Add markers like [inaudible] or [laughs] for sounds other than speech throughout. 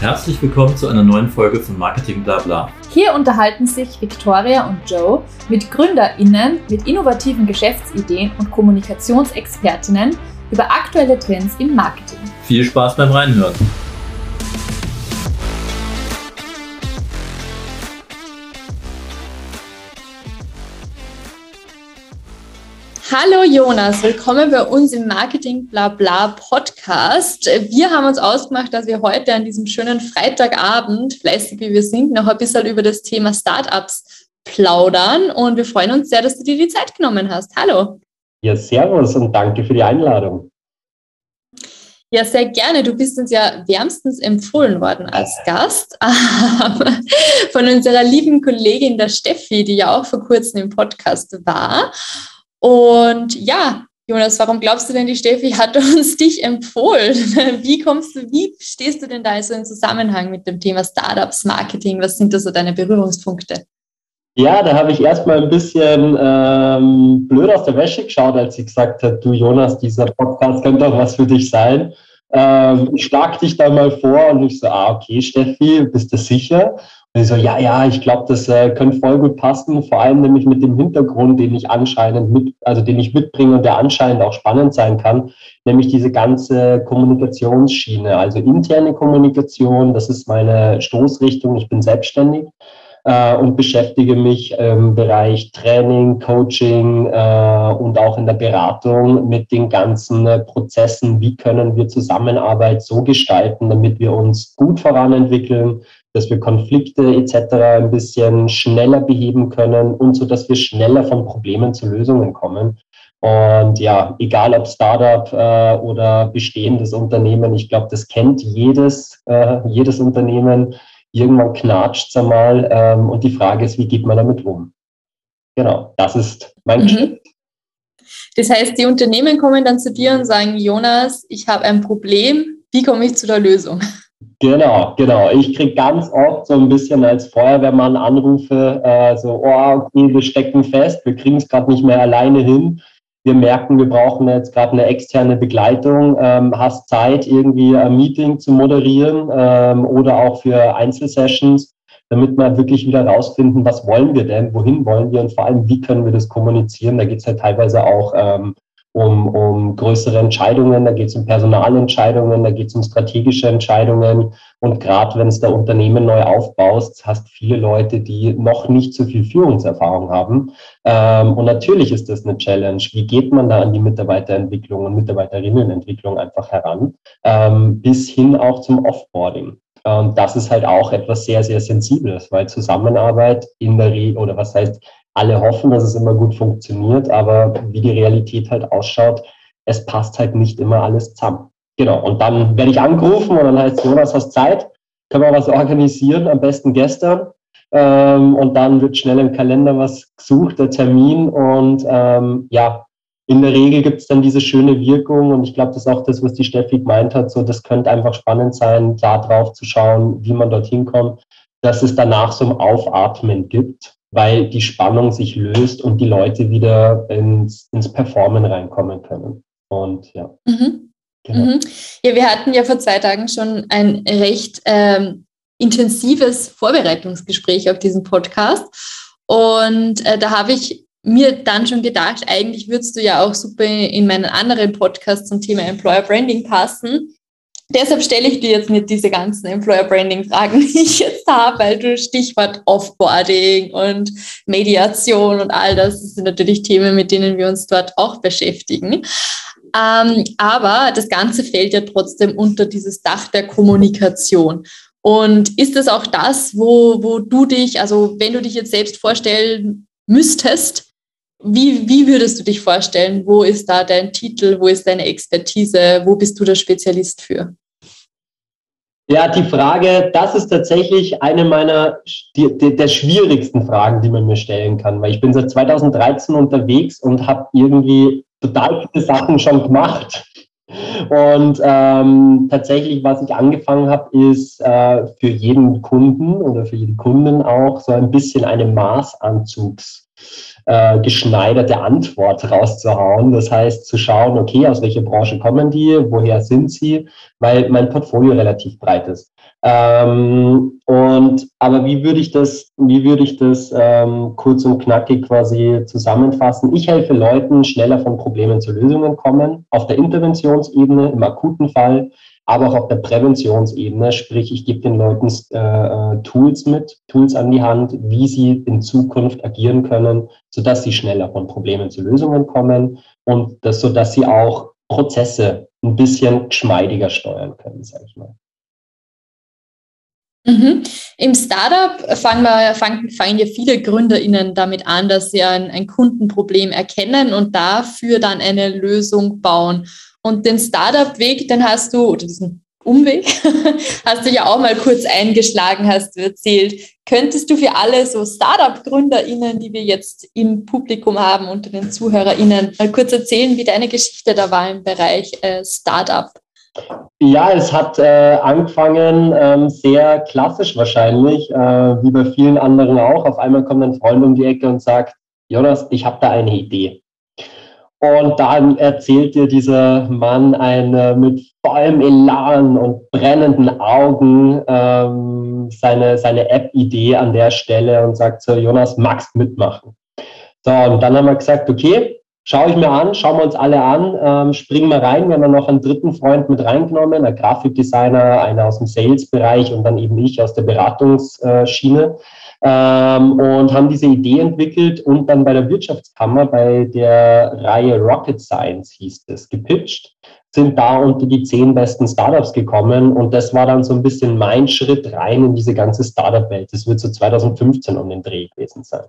Herzlich willkommen zu einer neuen Folge von Marketing Blabla. Hier unterhalten sich Victoria und Joe mit GründerInnen mit innovativen Geschäftsideen und Kommunikationsexpertinnen über aktuelle Trends im Marketing. Viel Spaß beim Reinhören. Hallo Jonas, willkommen bei uns im Marketing Blabla Podcast. Wir haben uns ausgemacht, dass wir heute an diesem schönen Freitagabend, fleißig wie wir sind, noch ein bisschen über das Thema Startups plaudern und wir freuen uns sehr, dass du dir die Zeit genommen hast. Hallo. Ja, servus und danke für die Einladung. Ja, sehr gerne. Du bist uns ja wärmstens empfohlen worden als Gast [laughs] von unserer lieben Kollegin der Steffi, die ja auch vor kurzem im Podcast war. Und ja, Jonas, warum glaubst du denn, die Steffi hat [laughs] uns dich empfohlen? [laughs] Wie kommst du, wie stehst du denn da so im Zusammenhang mit dem Thema Startups, Marketing? Was sind da so deine Berührungspunkte? Ja, da habe ich erstmal ein bisschen ähm, blöd aus der Wäsche geschaut, als sie gesagt hat, du Jonas, dieser Podcast könnte doch was für dich sein. Ähm, ich schlag dich da mal vor und ich so, ah, okay, Steffi, bist du sicher? Und so, ja, ja, ich glaube, das äh, könnte voll gut passen, vor allem nämlich mit dem Hintergrund, den ich anscheinend mit, also den ich mitbringe und der anscheinend auch spannend sein kann, nämlich diese ganze Kommunikationsschiene, also interne Kommunikation, das ist meine Stoßrichtung, ich bin selbstständig äh, und beschäftige mich im Bereich Training, Coaching äh, und auch in der Beratung mit den ganzen äh, Prozessen, wie können wir Zusammenarbeit so gestalten, damit wir uns gut voranentwickeln, dass wir Konflikte etc. ein bisschen schneller beheben können und so, dass wir schneller von Problemen zu Lösungen kommen. Und ja, egal ob Startup äh, oder bestehendes Unternehmen, ich glaube, das kennt jedes, äh, jedes Unternehmen. Irgendwann knatscht es einmal ähm, und die Frage ist, wie geht man damit um? Genau, das ist mein mhm. Geschäft. Das heißt, die Unternehmen kommen dann zu dir und sagen, Jonas, ich habe ein Problem, wie komme ich zu der Lösung? Genau, genau. Ich kriege ganz oft so ein bisschen als Feuerwehrmann Anrufe, äh, so, oh, okay, wir stecken fest, wir kriegen es gerade nicht mehr alleine hin. Wir merken, wir brauchen jetzt gerade eine externe Begleitung. Ähm, hast Zeit, irgendwie ein Meeting zu moderieren ähm, oder auch für Einzelsessions, damit wir wirklich wieder rausfinden, was wollen wir denn, wohin wollen wir und vor allem, wie können wir das kommunizieren. Da geht es halt teilweise auch ähm, um, um größere Entscheidungen, da geht es um Personalentscheidungen, da geht es um strategische Entscheidungen. Und gerade wenn es der Unternehmen neu aufbaust, hast viele Leute, die noch nicht so viel Führungserfahrung haben. Ähm, und natürlich ist das eine Challenge. Wie geht man da an die Mitarbeiterentwicklung und Mitarbeiterinnenentwicklung einfach heran, ähm, bis hin auch zum Offboarding. Und das ist halt auch etwas sehr, sehr Sensibles, weil Zusammenarbeit in der Regel, oder was heißt alle hoffen, dass es immer gut funktioniert, aber wie die Realität halt ausschaut, es passt halt nicht immer alles zusammen. Genau, und dann werde ich angerufen und dann heißt Jonas, hast Zeit? Können wir was organisieren? Am besten gestern. Ähm, und dann wird schnell im Kalender was gesucht, der Termin. Und ähm, ja, in der Regel gibt es dann diese schöne Wirkung. Und ich glaube, das ist auch das, was die Steffi gemeint hat. So, das könnte einfach spannend sein, da drauf zu schauen, wie man dorthin kommt, dass es danach so ein Aufatmen gibt weil die Spannung sich löst und die Leute wieder ins, ins Performen reinkommen können. Und ja. Mhm. Genau. Mhm. Ja, wir hatten ja vor zwei Tagen schon ein recht ähm, intensives Vorbereitungsgespräch auf diesen Podcast. Und äh, da habe ich mir dann schon gedacht, eigentlich würdest du ja auch super in meinen anderen Podcast zum Thema Employer Branding passen. Deshalb stelle ich dir jetzt nicht diese ganzen Employer Branding Fragen, [laughs] die ich jetzt habe, weil du Stichwort Offboarding und Mediation und all das, das sind natürlich Themen, mit denen wir uns dort auch beschäftigen. Ähm, aber das Ganze fällt ja trotzdem unter dieses Dach der Kommunikation. Und ist es auch das, wo, wo du dich, also wenn du dich jetzt selbst vorstellen müsstest, wie, wie würdest du dich vorstellen? Wo ist da dein Titel? Wo ist deine Expertise? Wo bist du der Spezialist für? Ja, die Frage, das ist tatsächlich eine meiner die, die, der schwierigsten Fragen, die man mir stellen kann, weil ich bin seit 2013 unterwegs und habe irgendwie total viele Sachen schon gemacht. Und ähm, tatsächlich, was ich angefangen habe, ist äh, für jeden Kunden oder für jede Kundin auch so ein bisschen eine Maßanzugs äh, geschneiderte Antwort rauszuhauen. Das heißt, zu schauen, okay, aus welcher Branche kommen die, woher sind sie, weil mein Portfolio relativ breit ist. Ähm, und aber wie würde ich das, wie würde ich das ähm, kurz und knackig quasi zusammenfassen? Ich helfe Leuten, schneller von Problemen zu Lösungen kommen, auf der Interventionsebene, im akuten Fall, aber auch auf der Präventionsebene, sprich, ich gebe den Leuten äh, äh, Tools mit, Tools an die Hand, wie sie in Zukunft agieren können, sodass sie schneller von Problemen zu Lösungen kommen und das, sodass sie auch Prozesse ein bisschen geschmeidiger steuern können, sage ich mal. Mhm. Im Startup fangen, wir, fangen, fangen ja viele GründerInnen damit an, dass sie ein, ein Kundenproblem erkennen und dafür dann eine Lösung bauen. Und den Startup-Weg, den hast du, oder diesen Umweg, [laughs] hast du ja auch mal kurz eingeschlagen, hast du erzählt. Könntest du für alle so Startup-GründerInnen, die wir jetzt im Publikum haben, unter den ZuhörerInnen, mal kurz erzählen, wie deine Geschichte da war im Bereich äh, Startup? Ja, es hat äh, angefangen ähm, sehr klassisch wahrscheinlich, äh, wie bei vielen anderen auch. Auf einmal kommt ein Freund um die Ecke und sagt, Jonas, ich habe da eine Idee. Und dann erzählt dir dieser Mann eine mit vollem Elan und brennenden Augen ähm, seine, seine App-Idee an der Stelle und sagt so, Jonas, magst mitmachen? So, und dann haben wir gesagt, okay, Schaue ich mir an, schauen wir uns alle an, ähm, springen wir rein. Wir haben noch einen dritten Freund mit reingenommen, ein Grafikdesigner, einer aus dem Sales-Bereich und dann eben ich aus der Beratungsschiene. Ähm, und haben diese Idee entwickelt und dann bei der Wirtschaftskammer bei der Reihe Rocket Science hieß es, gepitcht sind da unter die zehn besten Startups gekommen und das war dann so ein bisschen mein Schritt rein in diese ganze Startup-Welt. Das wird so 2015 um den Dreh gewesen sein.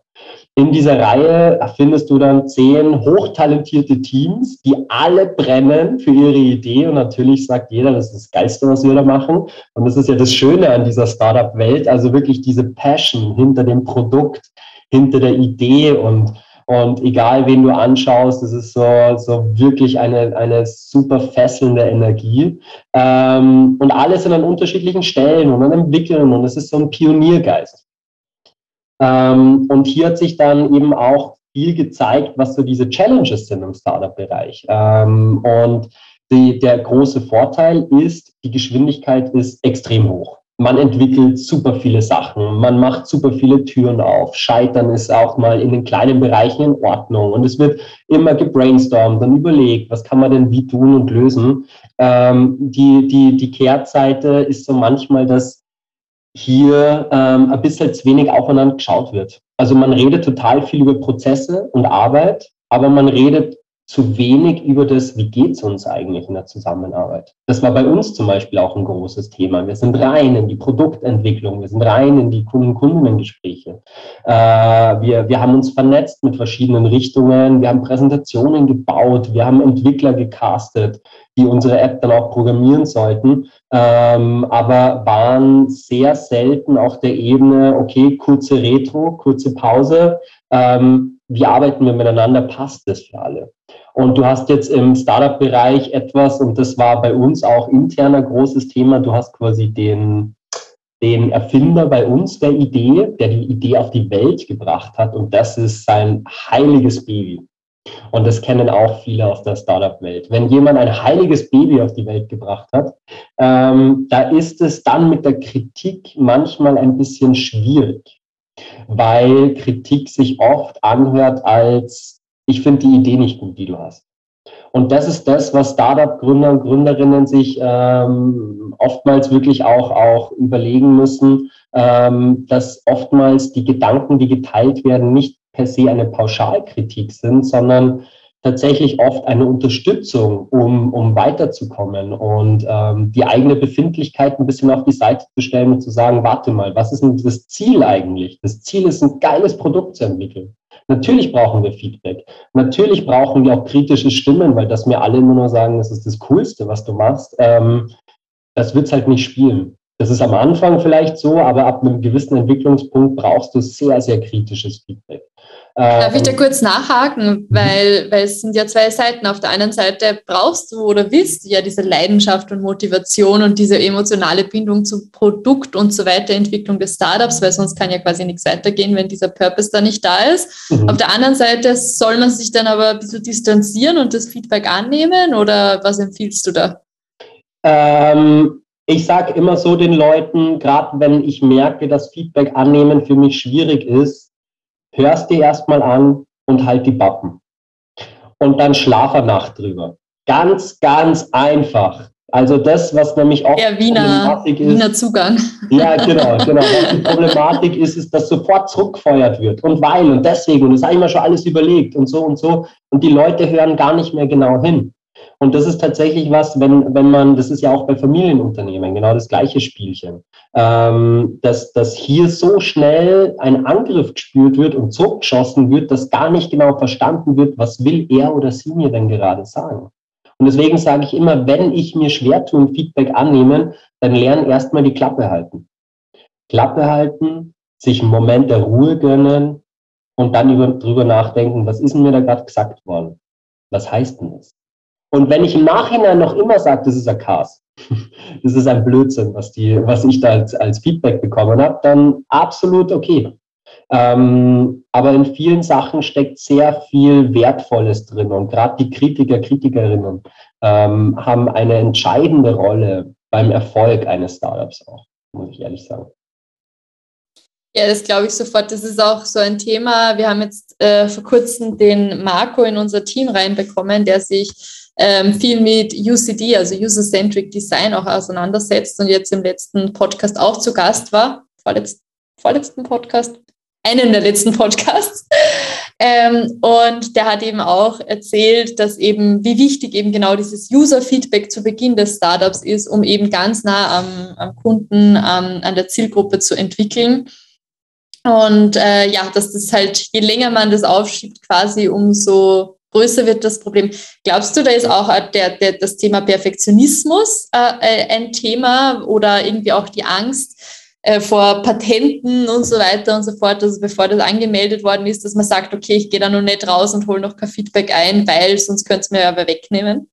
In dieser Reihe findest du dann zehn hochtalentierte Teams, die alle brennen für ihre Idee und natürlich sagt jeder, das ist das Geilste, was wir da machen. Und das ist ja das Schöne an dieser Startup-Welt, also wirklich diese Passion hinter dem Produkt, hinter der Idee und und egal, wen du anschaust, es ist so, so wirklich eine, eine super fesselnde Energie. Ähm, und alles sind an unterschiedlichen Stellen und an Entwickeln und es ist so ein Pioniergeist. Ähm, und hier hat sich dann eben auch viel gezeigt, was so diese Challenges sind im Startup-Bereich. Ähm, und die, der große Vorteil ist, die Geschwindigkeit ist extrem hoch man entwickelt super viele Sachen, man macht super viele Türen auf. Scheitern ist auch mal in den kleinen Bereichen in Ordnung und es wird immer gebrainstormt und überlegt, was kann man denn wie tun und lösen. Ähm, die, die, die Kehrseite ist so manchmal, dass hier ähm, ein bisschen zu wenig aufeinander geschaut wird. Also man redet total viel über Prozesse und Arbeit, aber man redet zu wenig über das, wie geht's uns eigentlich in der Zusammenarbeit. Das war bei uns zum Beispiel auch ein großes Thema. Wir sind rein in die Produktentwicklung, wir sind rein in die Kunden-Kundengespräche. Äh, wir, wir haben uns vernetzt mit verschiedenen Richtungen, wir haben Präsentationen gebaut, wir haben Entwickler gecastet, die unsere App dann auch programmieren sollten, ähm, aber waren sehr selten auf der Ebene, okay, kurze Retro, kurze Pause, ähm, wie arbeiten wir miteinander, passt das für alle? Und du hast jetzt im Startup-Bereich etwas, und das war bei uns auch interner großes Thema, du hast quasi den, den Erfinder bei uns der Idee, der die Idee auf die Welt gebracht hat, und das ist sein heiliges Baby. Und das kennen auch viele aus der Startup-Welt. Wenn jemand ein heiliges Baby auf die Welt gebracht hat, ähm, da ist es dann mit der Kritik manchmal ein bisschen schwierig, weil Kritik sich oft anhört als, ich finde die Idee nicht gut, die du hast. Und das ist das, was Startup-Gründer und Gründerinnen sich ähm, oftmals wirklich auch, auch überlegen müssen, ähm, dass oftmals die Gedanken, die geteilt werden, nicht per se eine Pauschalkritik sind, sondern tatsächlich oft eine Unterstützung, um, um weiterzukommen und ähm, die eigene Befindlichkeit ein bisschen auf die Seite zu stellen und zu sagen, warte mal, was ist denn das Ziel eigentlich? Das Ziel ist, ein geiles Produkt zu entwickeln. Natürlich brauchen wir Feedback. Natürlich brauchen wir auch kritische Stimmen, weil das mir alle immer nur sagen, das ist das Coolste, was du machst. Ähm, das wird es halt nicht spielen. Das ist am Anfang vielleicht so, aber ab einem gewissen Entwicklungspunkt brauchst du sehr, sehr kritisches Feedback. Darf ich da ähm, kurz nachhaken, weil, weil es sind ja zwei Seiten. Auf der einen Seite brauchst du oder willst du ja diese Leidenschaft und Motivation und diese emotionale Bindung zum Produkt und zur Weiterentwicklung des Startups, weil sonst kann ja quasi nichts weitergehen, wenn dieser Purpose da nicht da ist. Mhm. Auf der anderen Seite soll man sich dann aber ein bisschen distanzieren und das Feedback annehmen oder was empfiehlst du da? Ähm, ich sage immer so den Leuten, gerade wenn ich merke, dass Feedback annehmen für mich schwierig ist, hörst dir erstmal an und halt die Bappen. Und dann schlaf eine Nacht drüber. Ganz, ganz einfach. Also das, was nämlich auch ja, Wiener, Problematik ist. Wiener Zugang. Ja, genau, genau. Was die Problematik ist, ist, dass sofort zurückfeuert wird. Und weil und deswegen. Und das habe ich mir schon alles überlegt und so und so. Und die Leute hören gar nicht mehr genau hin. Und das ist tatsächlich was, wenn, wenn man, das ist ja auch bei Familienunternehmen genau das gleiche Spielchen, ähm, dass, dass hier so schnell ein Angriff gespürt wird und zurückgeschossen wird, dass gar nicht genau verstanden wird, was will er oder sie mir denn gerade sagen. Und deswegen sage ich immer, wenn ich mir schwer tue Feedback annehmen, dann lernen erstmal die Klappe halten. Klappe halten, sich einen Moment der Ruhe gönnen und dann über, drüber nachdenken, was ist denn mir da gerade gesagt worden? Was heißt denn das? Und wenn ich im Nachhinein noch immer sage, das ist ein Chaos, [laughs] das ist ein Blödsinn, was, die, was ich da als, als Feedback bekommen habe, dann absolut okay. Ähm, aber in vielen Sachen steckt sehr viel Wertvolles drin und gerade die Kritiker, Kritikerinnen ähm, haben eine entscheidende Rolle beim Erfolg eines Startups auch, muss ich ehrlich sagen. Ja, das glaube ich sofort. Das ist auch so ein Thema. Wir haben jetzt äh, vor kurzem den Marco in unser Team reinbekommen, der sich ähm, viel mit UCD, also User-Centric Design, auch auseinandersetzt und jetzt im letzten Podcast auch zu Gast war. Vorletz, vorletzten Podcast, einen der letzten Podcasts. [laughs] Ähm, und der hat eben auch erzählt, dass eben, wie wichtig eben genau dieses User-Feedback zu Beginn des Startups ist, um eben ganz nah am, am Kunden, am, an der Zielgruppe zu entwickeln. Und äh, ja, dass das halt, je länger man das aufschiebt, quasi umso größer wird das Problem. Glaubst du, da ist auch der, der, das Thema Perfektionismus äh, äh, ein Thema oder irgendwie auch die Angst äh, vor Patenten und so weiter und so fort, also bevor das angemeldet worden ist, dass man sagt, okay, ich gehe da noch nicht raus und hole noch kein Feedback ein, weil sonst könnte es mir aber wegnehmen?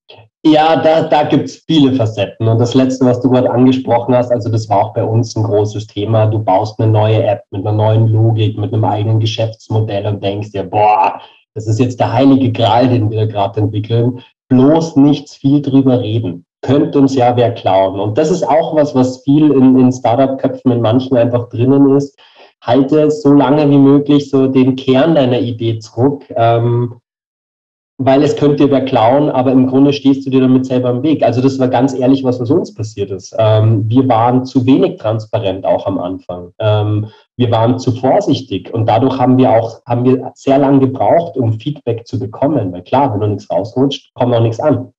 Ja, da, da gibt es viele Facetten. Und das Letzte, was du gerade angesprochen hast, also das war auch bei uns ein großes Thema. Du baust eine neue App mit einer neuen Logik, mit einem eigenen Geschäftsmodell und denkst dir, boah, das ist jetzt der heilige Gral, den wir gerade entwickeln, bloß nichts viel drüber reden. Könnte uns ja wer klauen. Und das ist auch was, was viel in, in Startup-Köpfen in manchen einfach drinnen ist. Halte so lange wie möglich so den Kern deiner Idee zurück. Ähm, weil es könnte wer klauen, aber im Grunde stehst du dir damit selber im Weg. Also das war ganz ehrlich, was mit uns passiert ist. Ähm, wir waren zu wenig transparent auch am Anfang. Ähm, wir waren zu vorsichtig und dadurch haben wir auch haben wir sehr lange gebraucht, um Feedback zu bekommen. Weil klar, wenn du nichts rausrutscht, kommt auch nichts an.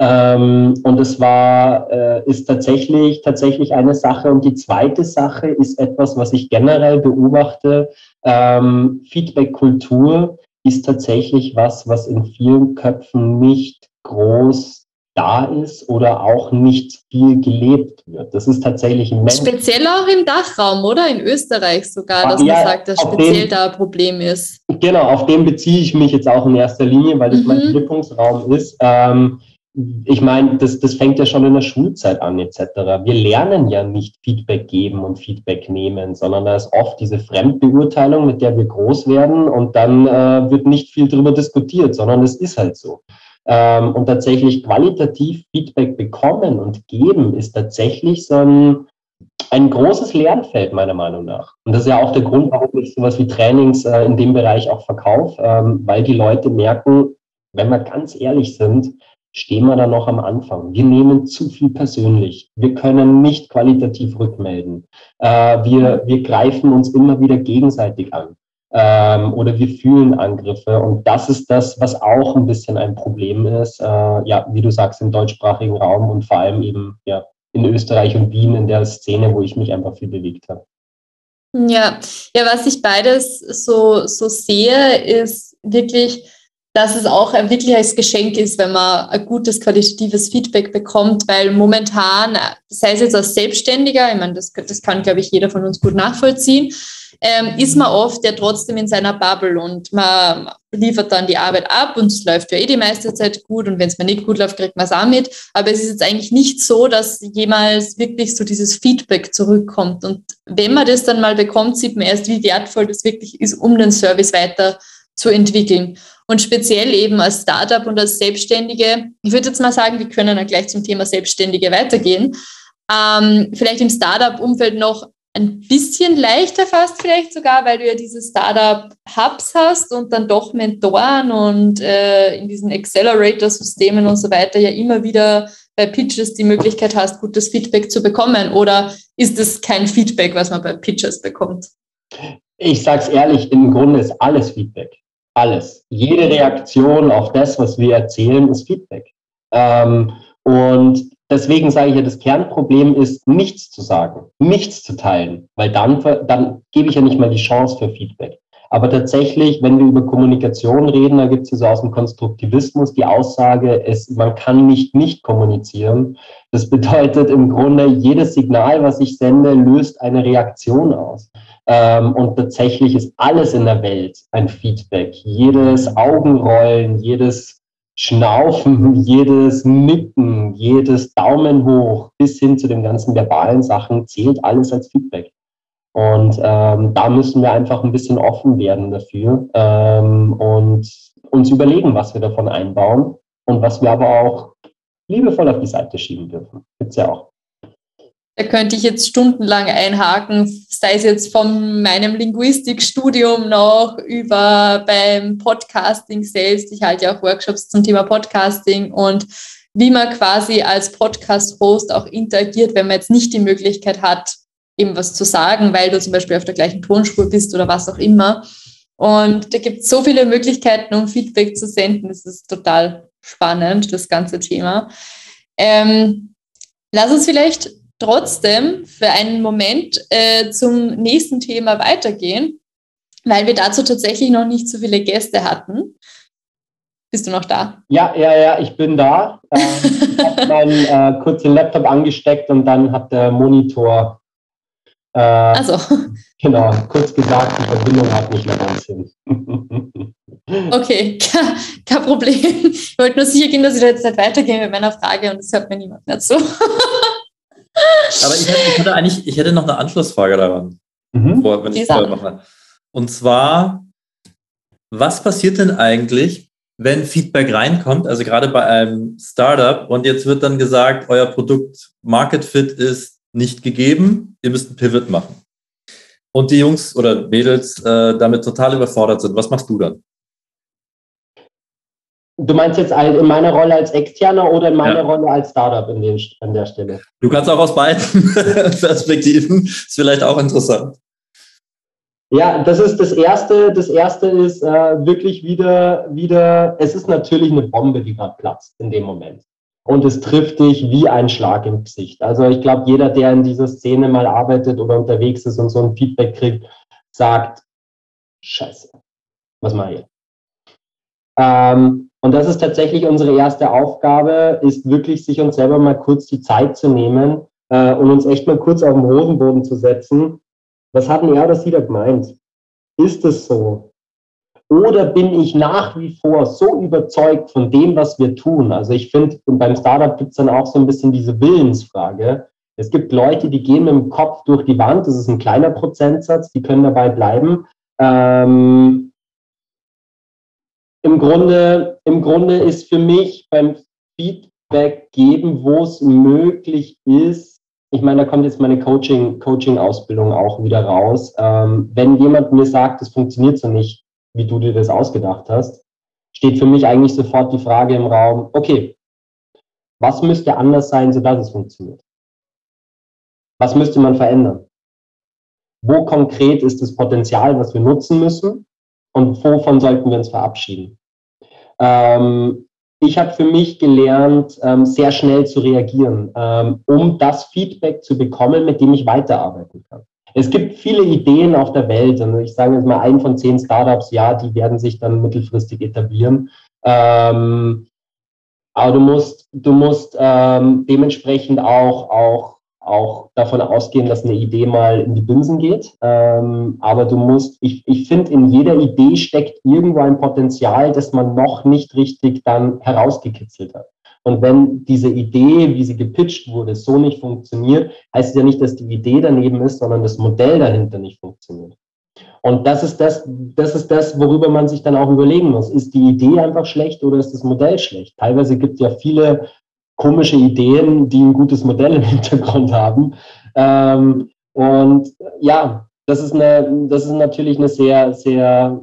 Ähm, und es war äh, ist tatsächlich tatsächlich eine Sache. Und die zweite Sache ist etwas, was ich generell beobachte: ähm, Feedback-Kultur ist tatsächlich was, was in vielen Köpfen nicht groß da ist oder auch nicht viel gelebt wird. Das ist tatsächlich ein Speziell auch im Dachraum, oder? In Österreich sogar, dass ja, man sagt, dass speziell dem, da ein Problem ist. Genau, auf den beziehe ich mich jetzt auch in erster Linie, weil das mhm. mein Wirkungsraum ist. Ähm, ich meine, das, das fängt ja schon in der Schulzeit an, etc. Wir lernen ja nicht Feedback geben und Feedback nehmen, sondern da ist oft diese Fremdbeurteilung, mit der wir groß werden und dann äh, wird nicht viel darüber diskutiert, sondern es ist halt so. Ähm, und tatsächlich qualitativ Feedback bekommen und geben ist tatsächlich so ein, ein großes Lernfeld, meiner Meinung nach. Und das ist ja auch der Grund, warum ich sowas wie Trainings äh, in dem Bereich auch verkaufe, ähm, weil die Leute merken, wenn wir ganz ehrlich sind, stehen wir da noch am Anfang. Wir nehmen zu viel persönlich. Wir können nicht qualitativ rückmelden. Äh, wir, wir greifen uns immer wieder gegenseitig an. Ähm, oder wir fühlen Angriffe. Und das ist das, was auch ein bisschen ein Problem ist, äh, ja, wie du sagst, im deutschsprachigen Raum und vor allem eben ja, in Österreich und Wien in der Szene, wo ich mich einfach viel bewegt habe. Ja, ja, was ich beides so, so sehe, ist wirklich, dass es auch wirklich als Geschenk ist, wenn man ein gutes qualitatives Feedback bekommt, weil momentan, sei es jetzt als Selbstständiger, ich meine, das, das kann, glaube ich, jeder von uns gut nachvollziehen, ähm, ist man oft ja trotzdem in seiner Bubble und man liefert dann die Arbeit ab und es läuft ja eh die meiste Zeit gut und wenn es mir nicht gut läuft, kriegt man es auch mit. Aber es ist jetzt eigentlich nicht so, dass jemals wirklich so dieses Feedback zurückkommt. Und wenn man das dann mal bekommt, sieht man erst, wie wertvoll das wirklich ist, um den Service weiter zu entwickeln. Und speziell eben als Startup und als Selbstständige, ich würde jetzt mal sagen, wir können dann gleich zum Thema Selbstständige weitergehen. Ähm, vielleicht im Startup-Umfeld noch ein bisschen leichter fast vielleicht sogar, weil du ja diese Startup-Hubs hast und dann doch Mentoren und äh, in diesen Accelerator-Systemen und so weiter ja immer wieder bei Pitches die Möglichkeit hast, gutes Feedback zu bekommen. Oder ist es kein Feedback, was man bei Pitches bekommt? Ich sage es ehrlich, im Grunde ist alles Feedback. Alles. Jede Reaktion auf das, was wir erzählen, ist Feedback. Ähm, und deswegen sage ich ja, das Kernproblem ist, nichts zu sagen, nichts zu teilen, weil dann, dann gebe ich ja nicht mal die Chance für Feedback. Aber tatsächlich, wenn wir über Kommunikation reden, da gibt es ja so aus dem Konstruktivismus die Aussage, es, man kann nicht nicht kommunizieren. Das bedeutet im Grunde, jedes Signal, was ich sende, löst eine Reaktion aus. Ähm, und tatsächlich ist alles in der Welt ein Feedback. Jedes Augenrollen, jedes Schnaufen, jedes Nicken, jedes Daumen hoch bis hin zu den ganzen verbalen Sachen zählt alles als Feedback. Und ähm, da müssen wir einfach ein bisschen offen werden dafür ähm, und uns überlegen, was wir davon einbauen und was wir aber auch liebevoll auf die Seite schieben dürfen. Gibt's ja auch. Da könnte ich jetzt stundenlang einhaken, sei es jetzt von meinem Linguistikstudium noch über beim Podcasting selbst. Ich halte ja auch Workshops zum Thema Podcasting und wie man quasi als Podcast-Host auch interagiert, wenn man jetzt nicht die Möglichkeit hat, eben was zu sagen, weil du zum Beispiel auf der gleichen Tonspur bist oder was auch immer. Und da gibt es so viele Möglichkeiten, um Feedback zu senden. Das ist total spannend, das ganze Thema. Ähm, lass uns vielleicht trotzdem für einen Moment äh, zum nächsten Thema weitergehen, weil wir dazu tatsächlich noch nicht so viele Gäste hatten. Bist du noch da? Ja, ja, ja, ich bin da. [laughs] Ähm, ich habe meinen äh, kurz den Laptop angesteckt und dann hat der Monitor. Äh, also. [laughs] Genau, kurz gesagt, die Verbindung hat nicht mehr ganz hin. [laughs] okay, kein, kein Problem. Ich wollte nur sicher gehen, dass ich da jetzt nicht weitergehe mit meiner Frage und das hört mir niemand mehr zu. Aber ich hätte, ich hätte, eigentlich, ich hätte noch eine Anschlussfrage daran, mhm. vor, wenn ich es mache. Und zwar, was passiert denn eigentlich, wenn Feedback reinkommt, also gerade bei einem Startup und jetzt wird dann gesagt, euer Produkt Market Fit ist nicht gegeben, ihr müsst ein Pivot machen. Und die Jungs oder Mädels äh, damit total überfordert sind. Was machst du dann? Du meinst jetzt in meiner Rolle als Externer oder in meiner ja. Rolle als Startup in den, an der Stelle? Du kannst auch aus beiden [laughs] Perspektiven. Ist vielleicht auch interessant. Ja, das ist das erste. Das erste ist äh, wirklich wieder, wieder, es ist natürlich eine Bombe, die gerade platzt in dem Moment. Und es trifft dich wie ein Schlag im Gesicht. Also ich glaube, jeder, der in dieser Szene mal arbeitet oder unterwegs ist und so ein Feedback kriegt, sagt, scheiße, was mache ich? Ähm, und das ist tatsächlich unsere erste Aufgabe, ist wirklich sich uns selber mal kurz die Zeit zu nehmen äh, und uns echt mal kurz auf den Hosenboden zu setzen. Was hat denn er oder sie da gemeint? Ist es so? Oder bin ich nach wie vor so überzeugt von dem, was wir tun? Also ich finde, beim Startup gibt es dann auch so ein bisschen diese Willensfrage. Es gibt Leute, die gehen mit dem Kopf durch die Wand. Das ist ein kleiner Prozentsatz, die können dabei bleiben. Ähm, im Grunde, im Grunde ist für mich beim Feedback geben, wo es möglich ist, ich meine, da kommt jetzt meine Coaching, Coaching-Ausbildung auch wieder raus. Ähm, wenn jemand mir sagt, es funktioniert so nicht, wie du dir das ausgedacht hast, steht für mich eigentlich sofort die Frage im Raum, okay, was müsste anders sein, sodass es funktioniert? Was müsste man verändern? Wo konkret ist das Potenzial, was wir nutzen müssen? Und wovon sollten wir uns verabschieden. Ähm, ich habe für mich gelernt, ähm, sehr schnell zu reagieren, ähm, um das Feedback zu bekommen, mit dem ich weiterarbeiten kann. Es gibt viele Ideen auf der Welt und ich sage jetzt mal, ein von zehn Startups, ja, die werden sich dann mittelfristig etablieren. Ähm, aber du musst, du musst ähm, dementsprechend auch, auch, auch davon ausgehen, dass eine Idee mal in die Binsen geht. Ähm, aber du musst, ich, ich finde, in jeder Idee steckt irgendwo ein Potenzial, das man noch nicht richtig dann herausgekitzelt hat. Und wenn diese Idee, wie sie gepitcht wurde, so nicht funktioniert, heißt es ja nicht, dass die Idee daneben ist, sondern das Modell dahinter nicht funktioniert. Und das ist das, das ist das, worüber man sich dann auch überlegen muss. Ist die Idee einfach schlecht oder ist das Modell schlecht? Teilweise gibt es ja viele komische Ideen, die ein gutes Modell im [laughs] Hintergrund haben. Ähm, und ja, das ist, eine, das ist natürlich eine sehr, sehr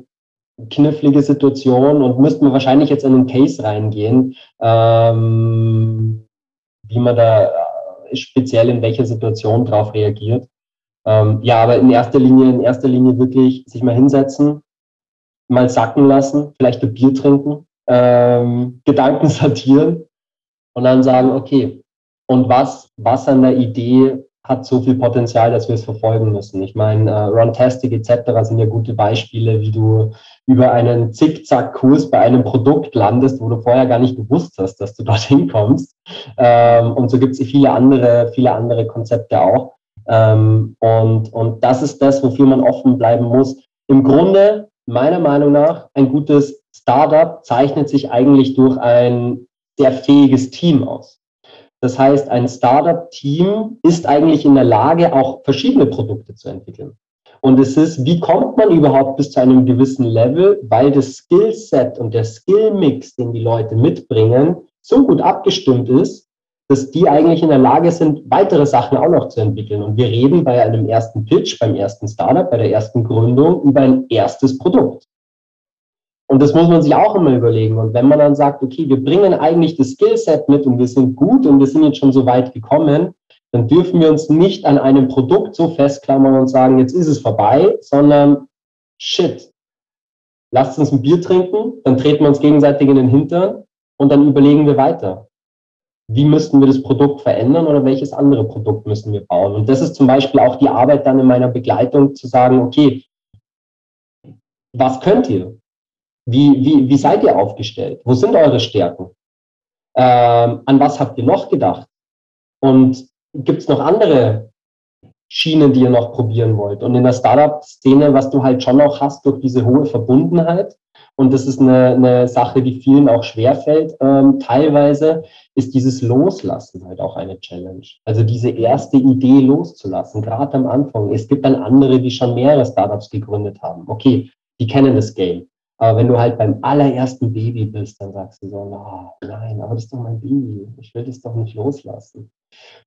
knifflige Situation und müssten wir wahrscheinlich jetzt in einen Case reingehen, ähm, wie man da speziell in welcher Situation drauf reagiert. Ähm, ja, aber in erster Linie, in erster Linie wirklich sich mal hinsetzen, mal sacken lassen, vielleicht ein Bier trinken, ähm, [laughs] Gedanken sortieren und dann sagen, okay, und was, was an der Idee hat so viel Potenzial, dass wir es verfolgen müssen. Ich meine, äh, Runtastic etc. sind ja gute Beispiele, wie du über einen Zickzack-Kurs bei einem Produkt landest, wo du vorher gar nicht gewusst hast, dass du dorthin kommst. Ähm, und so gibt es viele andere, viele andere Konzepte auch. Ähm, und, und das ist das, wofür man offen bleiben muss. Im Grunde, meiner Meinung nach, ein gutes Startup zeichnet sich eigentlich durch ein sehr fähiges Team aus. Das heißt, ein Startup-Team ist eigentlich in der Lage, auch verschiedene Produkte zu entwickeln. Und es ist, wie kommt man überhaupt bis zu einem gewissen Level, weil das Skillset und der Skillmix, den die Leute mitbringen, so gut abgestimmt ist, dass die eigentlich in der Lage sind, weitere Sachen auch noch zu entwickeln. Und wir reden bei einem ersten Pitch, beim ersten Startup, bei der ersten Gründung über ein erstes Produkt. Und das muss man sich auch immer überlegen. Und wenn man dann sagt, okay, wir bringen eigentlich das Skillset mit und wir sind gut und wir sind jetzt schon so weit gekommen, dann dürfen wir uns nicht an einem Produkt so festklammern und sagen, jetzt ist es vorbei, sondern shit, lasst uns ein Bier trinken, dann treten wir uns gegenseitig in den Hintern und dann überlegen wir weiter wie müssten wir das Produkt verändern oder welches andere Produkt müssen wir bauen. Und das ist zum Beispiel auch die Arbeit dann in meiner Begleitung zu sagen, okay, was könnt ihr? Wie, wie, wie seid ihr aufgestellt? Wo sind eure Stärken? Ähm, an was habt ihr noch gedacht? Und gibt es noch andere Schienen, die ihr noch probieren wollt? Und in der Startup-Szene, was du halt schon auch hast durch diese hohe Verbundenheit, und das ist eine, eine Sache, die vielen auch schwerfällt, ähm, teilweise, ist dieses Loslassen halt auch eine Challenge. Also diese erste Idee loszulassen, gerade am Anfang. Es gibt dann andere, die schon mehrere Startups gegründet haben. Okay, die kennen das Game. Aber wenn du halt beim allerersten Baby bist, dann sagst du so, oh, nein, aber das ist doch mein Baby. Ich will das doch nicht loslassen.